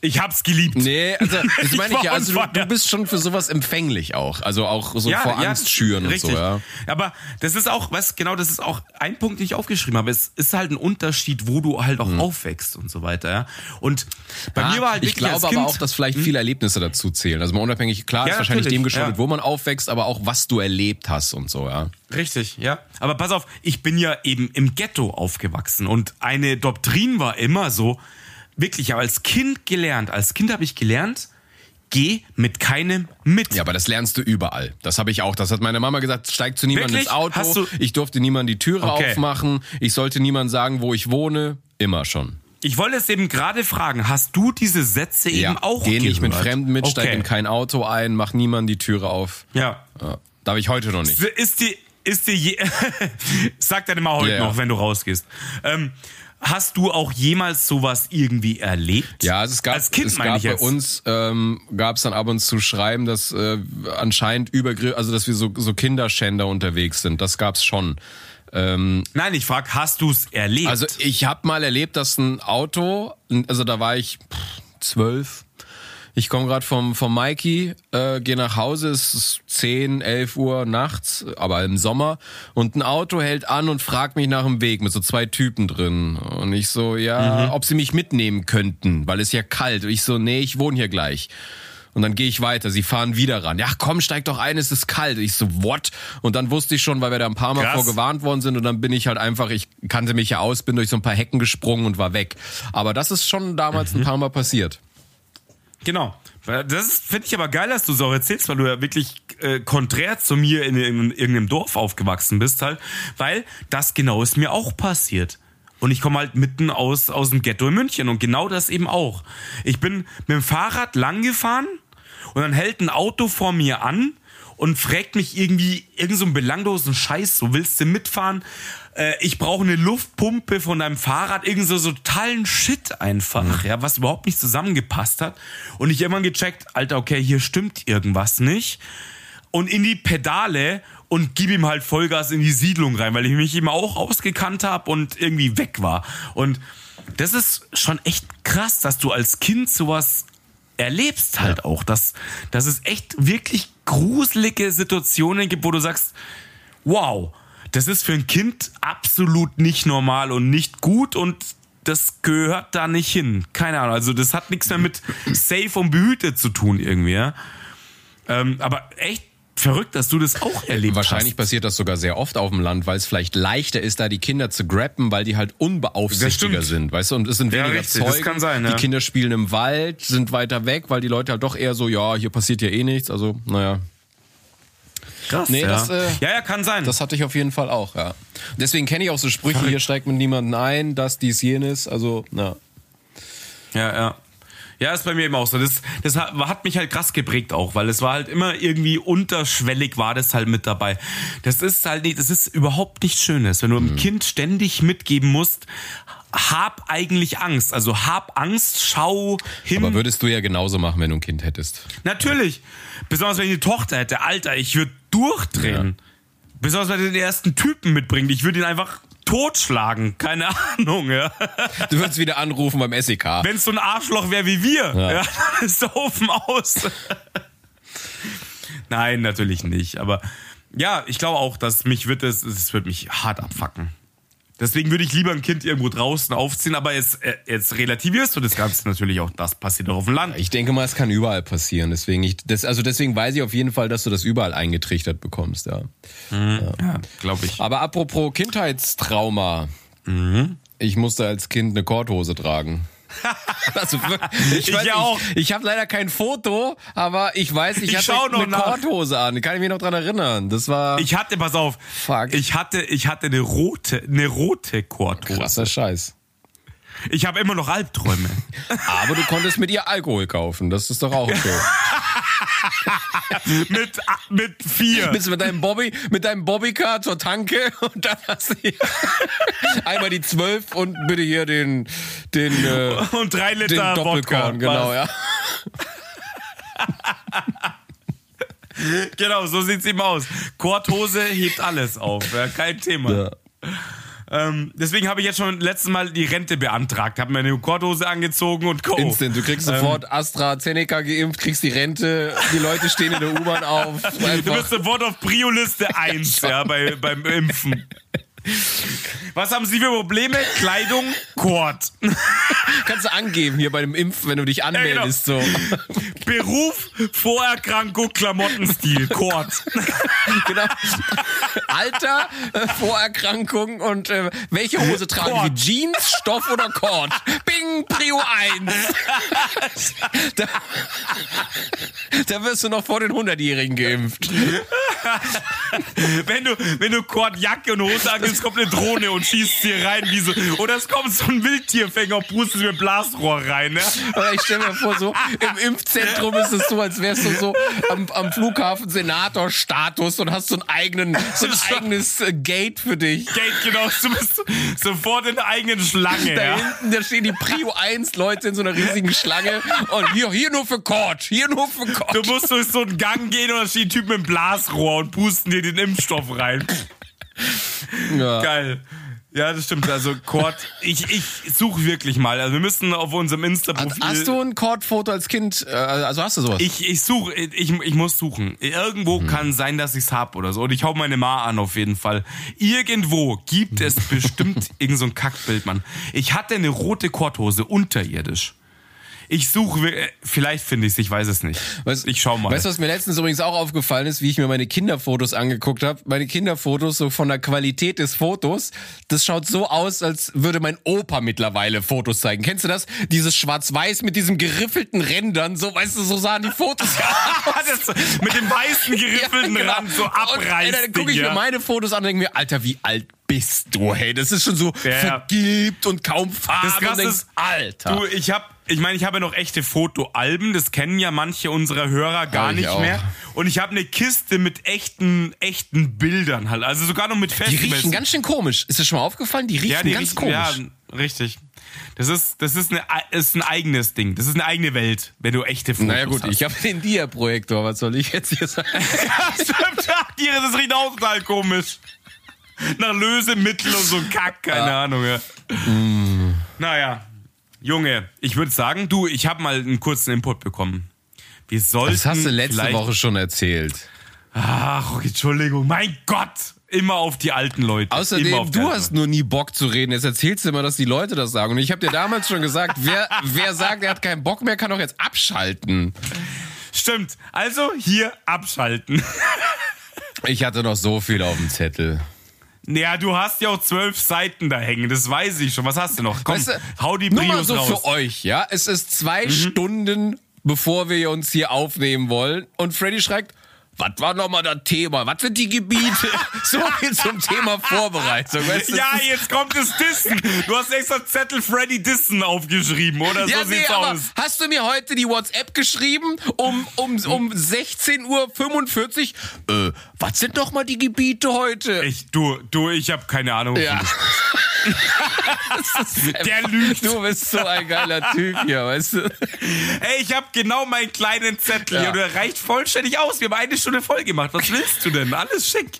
S2: Ich hab's geliebt.
S1: Nee, also das
S2: Ich
S1: meine ich
S2: war
S1: ja, also du, du bist schon für sowas empfänglich auch. Also auch so vor Angst schüren und
S2: richtig.
S1: so, ja.
S2: Aber das ist auch, was genau, das ist auch ein Punkt, den ich aufgeschrieben habe. Es ist halt ein Unterschied, wo du halt auch aufwächst und so weiter. Ja? Und bei
S1: Ah,
S2: mir war halt
S1: ich glaube
S2: Kind, Hm?
S1: aber auch, dass vielleicht viele Erlebnisse dazu zählen. Also mal unabhängig, klar,
S2: Ja,
S1: ist wahrscheinlich dem geschuldet,
S2: ja.
S1: wo man aufwächst, aber auch was du erlebt hast und so, ja.
S2: Richtig, ja. Aber pass auf, ich bin ja eben im Ghetto aufgewachsen und eine Doktrin war immer so, wirklich, ich habe als Kind gelernt, als Kind habe ich gelernt, geh mit keinem mit.
S1: Ja, aber das lernst du überall. Das habe ich auch. Das hat meine Mama gesagt, steig zu niemandem ins Auto. Ich durfte niemand die Türe
S2: Okay.
S1: aufmachen. Ich sollte niemand sagen, wo ich wohne. Immer schon.
S2: Ich wollte es eben gerade fragen, hast du diese Sätze eben auch
S1: Geh nicht mit? Fremden mit, steig
S2: Okay.
S1: in kein Auto ein, mach niemand die Türe auf.
S2: Ja.
S1: Ja. Darf ich heute noch nicht.
S2: Ist die, ist die, je sag deine Mal heute
S1: Ja, ja.
S2: noch, wenn du rausgehst. Ähm, hast du auch jemals sowas irgendwie erlebt?
S1: Ja, also es gab,
S2: Als Kind
S1: es gab
S2: ich
S1: bei uns ähm, gab es dann ab und zu Schreiben, dass äh, anscheinend Übergriff, also dass wir so, so Kinderschänder unterwegs sind. Das gab's schon. Ähm,
S2: Nein, ich frag, hast du es erlebt?
S1: also ich habe mal erlebt, dass ein Auto, also da war ich pff, zwölf. Ich komme gerade vom vom Mikey, äh, gehe nach Hause, es ist 10, 11 Uhr nachts, aber im Sommer und ein Auto hält an und fragt mich nach dem Weg mit so zwei Typen drin und ich so, ja, ob sie mich mitnehmen könnten, weil es ja kalt. Und ich so, nee, ich wohne hier gleich. Und dann gehe ich weiter. Sie fahren wieder ran. Ja, komm, steig doch ein, es ist kalt. Ich so, what? Und dann wusste ich schon, weil wir da ein paar Mal
S2: Krass.
S1: vorgewarnt worden sind. Und dann bin ich halt einfach, ich kannte mich ja aus, bin durch so ein paar Hecken gesprungen und war weg. Aber das ist schon damals ein paar Mal passiert.
S2: Genau. Das finde ich aber geil, dass du auch erzählst, weil du ja wirklich äh, konträr zu mir in, in irgendeinem Dorf aufgewachsen bist halt, weil das genau ist mir auch passiert. Und ich komme halt mitten aus, aus dem Ghetto in München und genau das eben auch. Ich bin mit dem Fahrrad lang gefahren und dann hält ein Auto vor mir an und fragt mich irgendwie irgend so einen belanglosen Scheiß, so willst du mitfahren? Äh, ich brauche eine Luftpumpe von deinem Fahrrad, irgend so, so totalen Shit einfach, ja, was überhaupt nicht zusammengepasst hat. Und ich irgendwann gecheckt, Alter, okay, hier stimmt irgendwas nicht. Und in die Pedale und gib ihm halt Vollgas in die Siedlung rein, weil ich mich eben auch ausgekannt habe und irgendwie weg war. Und das ist schon echt krass, dass du als Kind sowas erlebst halt auch, dass, dass es echt wirklich gruselige Situationen gibt, wo du sagst, wow, das ist für ein Kind absolut nicht normal und nicht gut und das gehört da nicht hin. Keine Ahnung, also das hat nichts mehr mit safe und behütet zu tun irgendwie, ja. Ähm, aber echt verrückt, dass du das auch erlebt
S1: Wahrscheinlich
S2: hast.
S1: passiert das sogar sehr oft auf dem Land, weil es vielleicht leichter ist, da die Kinder zu grappen, weil die halt
S2: Das
S1: unbeaufsichtiger sind, weißt du? Und es sind
S2: Ja,
S1: weniger
S2: richtig, das
S1: Zeugen.
S2: kann sein,
S1: die
S2: ja.
S1: Kinder spielen im Wald, sind weiter weg, weil die Leute halt doch eher so, ja, hier passiert ja eh nichts. Also, naja.
S2: Krass,
S1: Nee,
S2: ja.
S1: das, äh,
S2: ja, ja, kann sein.
S1: Das hatte ich auf jeden Fall auch, ja. Deswegen kenne ich auch so Sprüche, hier steigt mit niemanden ein, das, dies, jenes. Also, na.
S2: Ja, ja. Ja, ist bei mir eben auch so. Das, das hat, hat mich halt krass geprägt auch, weil es war halt immer irgendwie unterschwellig war das halt mit dabei. Das ist halt nicht, das ist überhaupt nichts Schönes, wenn du
S1: Mhm.
S2: einem Kind ständig mitgeben musst, hab eigentlich Angst. Also hab Angst, schau hin.
S1: Aber würdest du ja genauso machen, wenn du ein Kind hättest.
S2: Natürlich. Besonders wenn ich eine Tochter hätte. Alter, ich würde durchdrehen. Besonders wenn er den ersten Typen mitbringt. Ich würde ihn einfach totschlagen. Keine Ahnung, ja.
S1: Du würdest wieder anrufen beim SEK.
S2: Wenn es so ein Arschloch wäre wie wir,
S1: Ja.
S2: ja. dann ist der Ofen aus. Nein, natürlich nicht. Aber ja, ich glaube auch, dass mich wird es, es wird mich hart abfacken. Deswegen würde ich lieber ein Kind irgendwo draußen aufziehen, aber jetzt, äh, jetzt relativierst du das Ganze natürlich auch. Das passiert doch auf dem Land.
S1: Ich denke mal, es kann überall passieren. Deswegen, ich, das, also deswegen weiß ich auf jeden Fall, dass du das überall eingetrichtert bekommst, ja.
S2: Ja, glaube ich.
S1: Aber apropos Kindheitstrauma. Ich musste als Kind eine Korthose tragen. Also ich,
S2: Ich
S1: weiß,
S2: auch.
S1: Ich, ich habe leider kein Foto, aber ich weiß, ich,
S2: Ich
S1: hatte eine
S2: nach.
S1: Korthose an. Kann ich mich noch dran erinnern. Das war
S2: Ich hatte, pass auf,
S1: Fuck.
S2: ich hatte, ich hatte eine rote, eine rote Korthose.
S1: krasser Scheiß.
S2: Ich habe immer noch Albträume.
S1: Aber du konntest mit ihr Alkohol kaufen. Das ist doch auch okay.
S2: mit, mit vier.
S1: Bist du mit deinem Bobby, mit deinem Bobbycar zur Tanke und dann hast du hier einmal die zwölf und bitte hier den, den, äh,
S2: Und drei
S1: den
S2: Liter Wodka.
S1: Doppelkorn, genau, ja.
S2: Genau, so sieht's eben aus. Korthose hebt alles auf, ja, kein Thema.
S1: ja.
S2: Ähm, deswegen habe ich jetzt schon letztes Mal die Rente beantragt, habe mir eine Korthose angezogen und Co.
S1: Instant, du kriegst sofort AstraZeneca geimpft, kriegst die Rente, die Leute stehen in der U-Bahn auf.
S2: Du
S1: Einfach.
S2: bist sofort auf Prio-Liste 1 ja, bei, beim Impfen. Was haben Sie für Probleme? Kleidung, Kord.
S1: Kannst du angeben hier bei dem Impfen, wenn du dich anmeldest. so.
S2: Beruf, Vorerkrankung, Klamottenstil, Kord.
S1: genau. Alter, äh, Vorerkrankung und äh, welche Hose tragen
S2: Kord.
S1: wir? Jeans, Stoff oder Kord? Bing, Prio 1. da, da wirst du noch vor den 100-Jährigen geimpft.
S2: Wenn du, wenn du Kordjacke und Hose angibst, kommt eine Drohne und schießt dir rein wie so, oder es kommt so ein Wildtierfänger und pustet mit Blasrohr rein, ne?
S1: Aber ich stelle mir vor, so im Impfzentrum ist es so, als wärst du so am, am Flughafen Senator-Status und hast so einen eigenen, so ein eigenes äh, Gate für dich.
S2: Geld, genau, du bist sofort in der eigenen Schlange,
S1: Da
S2: ja?
S1: hinten, da stehen die Prio 1 Leute in so einer riesigen Schlange und hier, hier nur für Kord, hier nur für Kord.
S2: Du musst durch so einen Gang gehen und da steht ein Typ mit einem Blasrohr und pusten dir den Impfstoff rein.
S1: Ja.
S2: Geil. Ja, das stimmt. Also Kord, ich, ich suche wirklich mal. Also wir müssen auf unserem Insta-Profil.
S1: Hast du ein Kord-Foto als Kind? Äh, Also hast du sowas?
S2: Ich, ich suche, ich, ich muss suchen. Irgendwo kann sein, dass ich's hab oder so. Und ich hau meine Ma an auf jeden Fall. Irgendwo gibt es bestimmt irgend so ein Kackbild, Mann. Ich hatte eine rote Korthose unterirdisch. Ich suche, äh, vielleicht finde ich's, ich weiß es nicht.
S1: Weißt-
S2: ich schau mal.
S1: Weißt du, was mir letztens übrigens auch aufgefallen ist, wie ich mir meine Kinderfotos angeguckt habe? Meine Kinderfotos, so von der Qualität des Fotos, das schaut so aus, als würde mein Opa mittlerweile Fotos zeigen. Kennst du das? Dieses Schwarz-Weiß mit diesem geriffelten Rändern, so, weißt du, so sahen die Fotos aus.
S2: das, mit dem weißen geriffelten
S1: Ja, genau.
S2: Rand so abreißt.
S1: Dann gucke ich mir meine Fotos an und denke mir, Alter, wie alt bist du? Hey, das ist schon so
S2: Ja.
S1: vergilbt und kaum Farbe.
S2: Das
S1: und denkst,
S2: ist,
S1: Alter.
S2: Du, ich habe, ich meine, ich habe ja noch echte Fotoalben. Das kennen ja manche unserer Hörer gar nicht
S1: auch.
S2: mehr. Und ich habe eine Kiste mit echten, echten Bildern halt. Also sogar noch mit
S1: die
S2: Festivals.
S1: riechen ganz schön komisch. Ist dir schon mal aufgefallen? Die riechen
S2: ja, die
S1: ganz
S2: riechen,
S1: komisch.
S2: ja, richtig. Das ist, das ist, eine, ist ein eigenes Ding. Das ist eine eigene Welt, wenn du echte Fotos
S1: Naja gut,
S2: hast.
S1: ich habe den Dia-Projektor, was soll ich jetzt hier sagen?
S2: Ja, stimmt. Das riecht auch total komisch. Nach Lösemittel und so Kack, keine Ahnung. Ja. Naja, Junge, ich würde sagen, du, ich habe mal einen kurzen Input bekommen. Wir sollten
S1: Das hast du letzte Woche schon erzählt.
S2: Ach, okay, Entschuldigung, mein Gott, immer auf die alten Leute. immer
S1: Außerdem, du hast nur nie Bock zu reden. Jetzt erzählst du immer, dass die Leute das sagen. Und ich habe dir damals schon gesagt, wer, wer sagt, er hat keinen Bock mehr, kann doch jetzt abschalten.
S2: Stimmt. Also hier abschalten.
S1: Ich hatte noch so viel auf dem Zettel.
S2: Ja, du hast ja auch zwölf Seiten da hängen, das weiß ich schon. Was hast du noch? Komm,
S1: Weißt du,
S2: hau die
S1: Nur mal so
S2: raus.
S1: für euch, ja. Es ist zwei
S2: Mhm.
S1: Stunden, bevor wir uns hier aufnehmen wollen. Und Freddy schreibt, was war nochmal das Thema? Was sind die Gebiete? so viel zum Thema Vorbereitung. Weißt du,
S2: Ja, jetzt kommt das Dissen. Du hast extra Zettel Freddy Dissen aufgeschrieben, oder?
S1: Ja,
S2: so
S1: nee,
S2: sieht's aus.
S1: hast du mir heute die WhatsApp geschrieben um, um, um 16.45 Uhr? Äh, was sind doch mal die Gebiete heute?
S2: Ich, du, du, ich habe keine Ahnung.
S1: ja.
S2: Du Der lügt.
S1: Du bist so ein geiler Typ hier, weißt du?
S2: Ey, ich habe genau meinen kleinen Zettel
S1: Ja.
S2: hier und der reicht vollständig aus. Wir haben eine Stunde voll gemacht. Was willst du denn? Alles schick.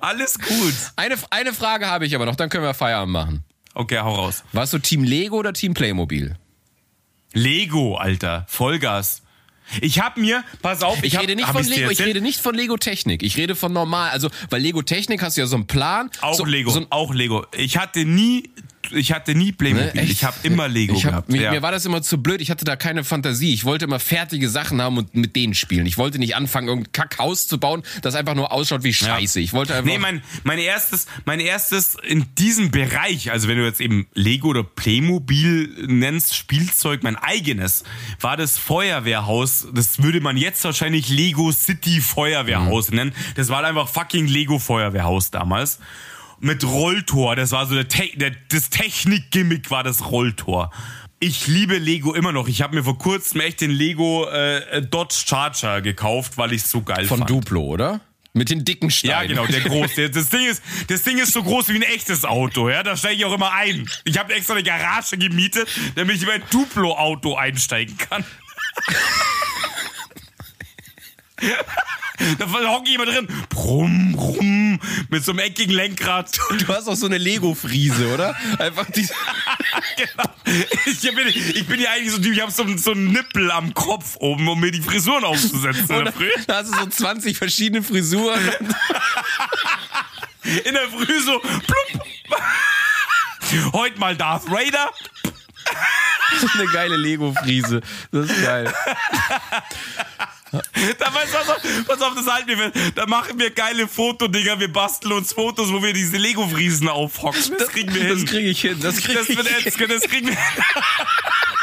S2: Alles gut.
S1: Eine, eine Frage habe ich aber noch, dann können wir Feierabend machen.
S2: Okay, hau raus.
S1: Warst du Team Lego oder Team Playmobil?
S2: Lego, Alter. Vollgas. Ich hab mir, pass auf,
S1: Ich,
S2: hab,
S1: rede nicht
S2: hab
S1: von Lego, ich rede nicht von Lego Technik. Ich rede von normal. Also bei Lego Technik hast du ja so einen Plan.
S2: Auch
S1: so,
S2: Lego,
S1: So, ein-
S2: auch Lego. Ich hatte nie, ich hatte nie Playmobil.
S1: Ne,
S2: ich habe immer Lego
S1: ich hab,
S2: gehabt.
S1: Mir,
S2: ja.
S1: mir war das immer zu blöd. Ich hatte da keine Fantasie. Ich wollte immer fertige Sachen haben und mit denen spielen. Ich wollte nicht anfangen, irgendein Kackhaus zu bauen, das einfach nur ausschaut wie Scheiße. Ich wollte einfach.
S2: Nee, mein, mein erstes, mein erstes in diesem Bereich, also wenn du jetzt eben Lego oder Playmobil nennst, Spielzeug, mein eigenes, war das Feuerwehrhaus. Das würde man jetzt wahrscheinlich Lego City Feuerwehrhaus
S1: Mhm.
S2: nennen. Das war einfach fucking Lego Feuerwehrhaus damals. Mit Rolltor, das war so der, Te der das Technik-Gimmick war das Rolltor. Ich liebe Lego immer noch. Ich habe mir vor kurzem echt den Lego äh, Dodge Charger gekauft, weil ich so geil
S1: von
S2: fand.
S1: Duplo, oder? Mit den dicken
S2: Ja,
S1: Steinen.
S2: genau, der groß. Der, das, Ding ist, das Ding ist so groß wie ein echtes Auto, ja. Da steige ich auch immer ein. Ich habe extra eine Garage gemietet, damit ich in mein Duplo-Auto einsteigen kann. Da hocke ich immer drin. Brumm, brumm. Mit so einem eckigen Lenkrad.
S1: Du hast auch so eine Lego-Friese, oder? Einfach die.
S2: genau. Ich bin, ich bin ja eigentlich so, ein Typ, ich habe so, so einen Nippel am Kopf oben, um mir die Frisuren aufzusetzen. der Früh.
S1: Da hast du so 20 verschiedene Frisuren.
S2: In der Früh so, plupp. Heute mal Darth Vader.
S1: Eine geile Lego-Friese. Das ist geil.
S2: Da weißt du, pass auf, pass auf, das halten wir fest. Da machen wir geile Fotodinger. Wir basteln uns Fotos, wo wir diese Lego-Friesen aufhocken. Das kriegen wir
S1: Das
S2: hin.
S1: kriege ich hin. Das kriege
S2: Das,
S1: ich hin.
S2: das kriegen wir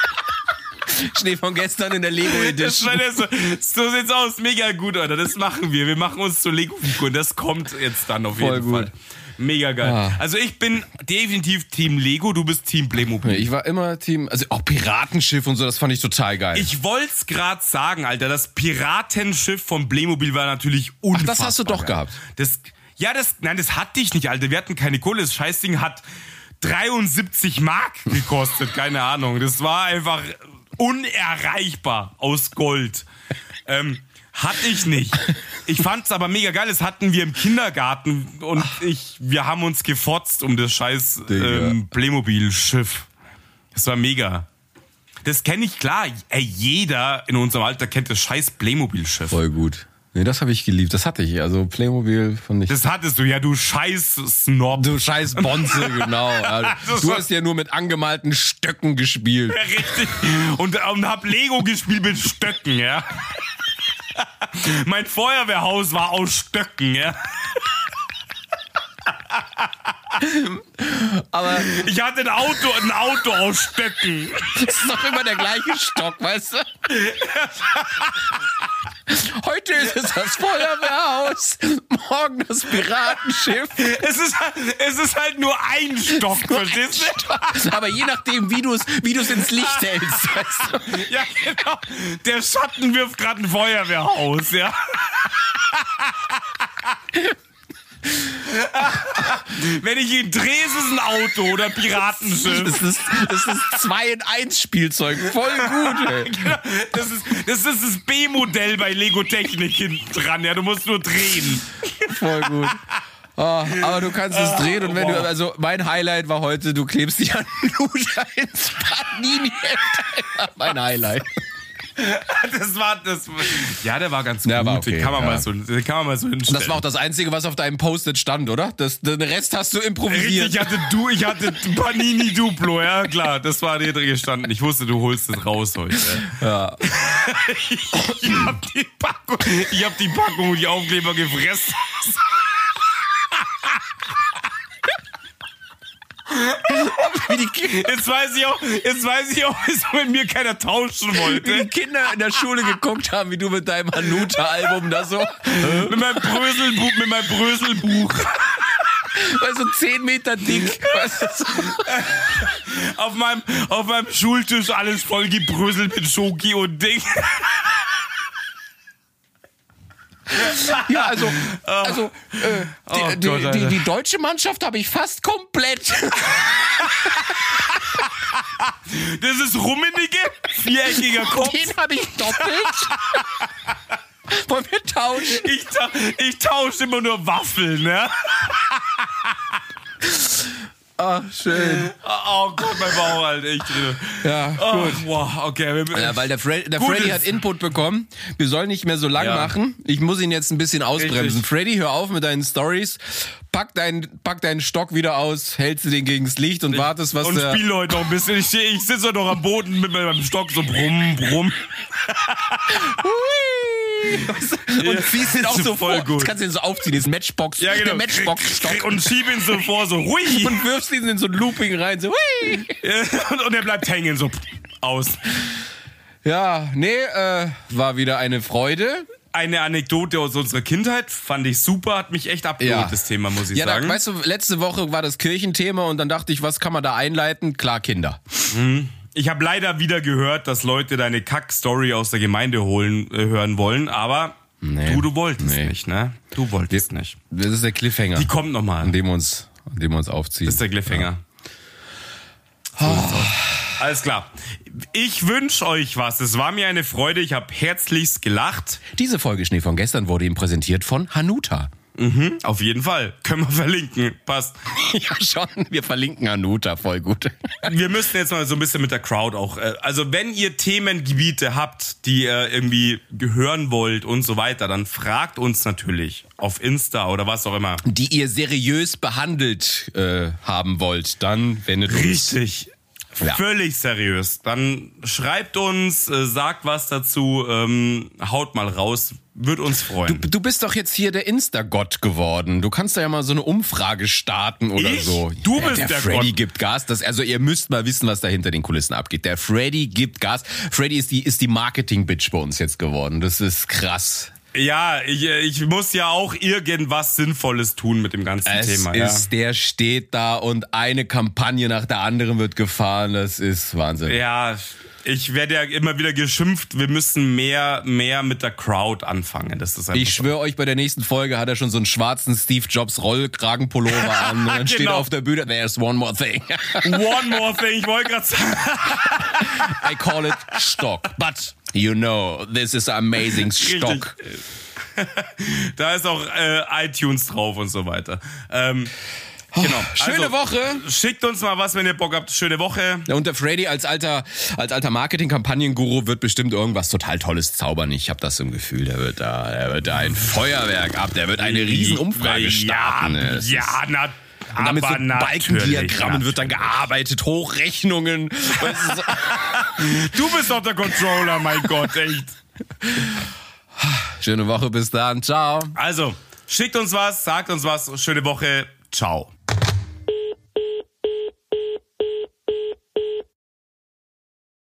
S1: Schnee von gestern in der Lego
S2: Das
S1: Edition.
S2: war so, so sieht's aus. Mega gut, Alter. Das machen wir. Wir machen uns zur Lego-Figur. Das kommt jetzt dann auf
S1: Voll
S2: jeden
S1: gut.
S2: Fall. Mega geil.
S1: Ah.
S2: Also ich bin definitiv Team Lego, du bist Team Playmobil.
S1: Ich war immer Team, also auch Piratenschiff und so, das fand ich total geil.
S2: Ich wollt's grad sagen, Alter. Das Piratenschiff von Playmobil war natürlich unfassbar.
S1: das hast du doch gehabt.
S2: Das, ja, das, nein, das hatte ich nicht, Alter. Wir hatten keine Kohle. Das Scheißding hat 73 Mark gekostet. keine Ahnung. Das war einfach unerreichbar aus Gold. Ähm, hatte ich nicht. Ich fand's aber mega geil. Das hatten wir im Kindergarten und ich, wir haben uns gefotzt um das scheiß ähm, Playmobil-Schiff. Das war mega. Das kenne ich klar. Ey, jeder in unserem Alter kennt das scheiß Playmobil-Schiff.
S1: Voll gut. Nee, das habe ich geliebt. Das hatte ich. Also Playmobil fand ich.
S2: Das hattest du, ja, du scheiß Snob.
S1: du scheiß Bonze, genau. Ja,
S2: Das
S1: du hast ja nur mit angemalten Stöcken gespielt.
S2: Richtig. Und, und hab Lego gespielt mit Stöcken, ja. Mein Feuerwehrhaus war aus Stöcken, ja.
S1: Aber
S2: Ich hatte ein Auto, ein Auto aus Stöcken.
S1: es ist doch immer der gleiche Stock, weißt du? Heute ist es das Feuerwehrhaus, morgen das Piratenschiff.
S2: Es ist, halt- es ist halt nur ein Stock, verstehst du?
S1: Aber je nachdem, wie du es wie du's ins Licht hältst, weißt du?
S2: Ja, genau. Der Schatten wirft gerade ein Feuerwehrhaus, ja. Wenn ich ihn drehe, ist es ein Auto oder Piratenschiff.
S1: Das ist, das ist 2 in 1 Spielzeug. Voll gut, ey.
S2: Das ist das, ist das B-Modell bei Lego Technik hinten dran, ja. Du musst nur drehen.
S1: Voll gut. Oh, aber du kannst es drehen und wenn du, also mein Highlight war heute, du klebst dich an Luder ins Panini. Mein Highlight.
S2: Das war das. war- Ja, der war ganz
S1: Der
S2: gut.
S1: war okay,
S2: den kann man
S1: ja.
S2: mal so, den kann man mal so hinstellen.
S1: Das war auch das Einzige, was auf deinem Post-it stand, oder? Das, den Rest hast du
S2: Richtig,
S1: improvisiert.
S2: ich hatte du, ich hatte Panini Duplo, ja klar, das war dir drin gestanden. Ich wusste, du holst es raus heute.
S1: Ja.
S2: Ich hab die Packung, ich hab die Packung und die Aufkleber gefressen.
S1: Wie die, Ki-
S2: Jetzt weiß ich auch, jetzt weiß ich auch, wieso mit mir keiner tauschen
S1: wie die
S2: wollte.
S1: Kinder in der Schule geguckt haben, wie du mit deinem Hanuta-Album da so,
S2: Mit meinem Bröselbuch, mit meinem Bröselbuch.
S1: weißt du, 10 Meter dick. Weißt du, so.
S2: Auf meinem, auf meinem Schultisch alles voll gebröselt mit Schoki und Ding.
S1: Ja, also, also äh, die,
S2: Oh
S1: die,
S2: Gott,
S1: die,
S2: Alter.
S1: die deutsche Mannschaft habe ich fast komplett.
S2: Das ist Rummenigge, viereckiger Kopf.
S1: Den habe ich doppelt. Wollen wir tauschen?
S2: Ich, ta ich tausche immer nur Waffeln, ne?
S1: Ach, schön.
S2: Oh Gott, mein Bauch halt echt drin.
S1: Ja,
S2: Oh,
S1: gut.
S2: wow, okay. Wir,
S1: Ja, weil der, Fre der Freddy
S2: ist-
S1: hat Input bekommen. Wir sollen nicht mehr so lang
S2: Ja.
S1: machen. Ich muss ihn jetzt ein bisschen ausbremsen.
S2: Richtig.
S1: Freddy, hör auf mit deinen Stories. Pack, dein, pack deinen Stock wieder aus, hältst du den gegens Licht und wartest, was
S2: und
S1: der...
S2: spiel heute noch ein bisschen. Ich, ich sitze noch am Boden mit meinem Stock so brumm, brumm.
S1: Hui! Und ziehst ihn auch so
S2: voll
S1: vor.
S2: gut.
S1: Jetzt kannst du ihn so aufziehen, das Matchbox,
S2: Ja, genau.
S1: der Matchbox-Stock.
S2: Und schieb ihn so vor, so hui.
S1: Und wirfst ihn in so ein Looping rein, so hui!
S2: Und, und er bleibt hängen, so aus.
S1: Ja, nee, äh, war wieder eine Freude.
S2: Eine Anekdote aus unserer Kindheit fand ich super, hat mich echt abgeholt,
S1: Ja.
S2: das Thema, muss ich
S1: Ja,
S2: sagen.
S1: weißt du, letzte Woche war das Kirchenthema und dann dachte ich, was kann man da einleiten? Klar, Kinder.
S2: Ich habe leider wieder gehört, dass Leute deine Kack-Story aus der Gemeinde holen, äh, hören wollen, aber
S1: Nee.
S2: du, du wolltest
S1: Nee.
S2: nicht, ne? Du wolltest nicht.
S1: Das ist der Cliffhanger,
S2: Die kommt nochmal.
S1: an dem wir uns, an dem wir uns aufziehen.
S2: Das ist der Cliffhanger. Alles klar. Ich wünsche euch was. Es war mir eine Freude. Ich habe herzlichst gelacht.
S1: Diese Folge Schnee von gestern wurde ihm präsentiert von Hanuta.
S2: Mhm, auf jeden Fall. Können wir verlinken. Passt.
S1: Ja, schon. Wir verlinken Hanuta. Voll gut.
S2: Wir müssen jetzt mal so ein bisschen mit der Crowd auch. äh, Also, wenn ihr Themengebiete habt, die ihr irgendwie gehören wollt und so weiter, dann fragt uns natürlich auf Insta oder was auch immer.
S1: Die ihr seriös behandelt äh, haben wollt, dann wendet uns.
S2: Richtig.
S1: Ja.
S2: Völlig seriös. Dann schreibt uns, äh, sagt was dazu, ähm, haut mal raus. Wird uns freuen.
S1: Du bist doch jetzt hier der Insta-Gott geworden. Du kannst da ja mal so eine Umfrage starten oder
S2: Ich?
S1: so.
S2: Du
S1: ja,
S2: bist
S1: der,
S2: der
S1: Freddy
S2: Gott.
S1: gibt Gas. Das, also ihr müsst mal wissen, was da hinter den Kulissen abgeht. Der Freddy gibt Gas. Freddy ist die, ist die Marketing-Bitch bei uns jetzt geworden. Das ist krass.
S2: Ja, ich, äh, ich muss ja auch irgendwas Sinnvolles tun mit dem ganzen
S1: Es
S2: Thema.
S1: ist, der steht da und eine Kampagne nach der anderen wird gefahren. Das ist Wahnsinn.
S2: ja. ja, ich werde ja immer wieder geschimpft, wir müssen mehr, mehr mit der Crowd anfangen. Das ist
S1: Ich schwöre euch, bei der nächsten Folge hat er schon so einen schwarzen Steve Jobs Rollkragenpullover an und dann steht
S2: Genau.
S1: er auf der Bühne, there's one more thing.
S2: One more thing, ich wollte gerade sagen.
S1: I call it stock. But you know, this is amazing stock.
S2: Da ist auch äh, iTunes drauf und so weiter. Ähm, genau.
S1: Schöne
S2: Also,
S1: Woche.
S2: Schickt uns mal was, wenn ihr Bock habt. Schöne Woche.
S1: Und der Freddy als alter, als alter Marketing-Kampagnenguru wird bestimmt irgendwas total Tolles zaubern. Ich habe das im Gefühl, der wird da, der wird da ein Feuerwerk ab, der wird eine Riesenumfrage starten.
S2: Ja, ja na,
S1: Und dann mit so
S2: aber natürlich,
S1: Balkendiagrammen wird dann gearbeitet, Hochrechnungen.
S2: Du bist doch der Controller, mein Gott, echt.
S1: Schöne Woche, bis dann. Ciao.
S2: Also, schickt uns was, sagt uns was. Schöne Woche. Ciao.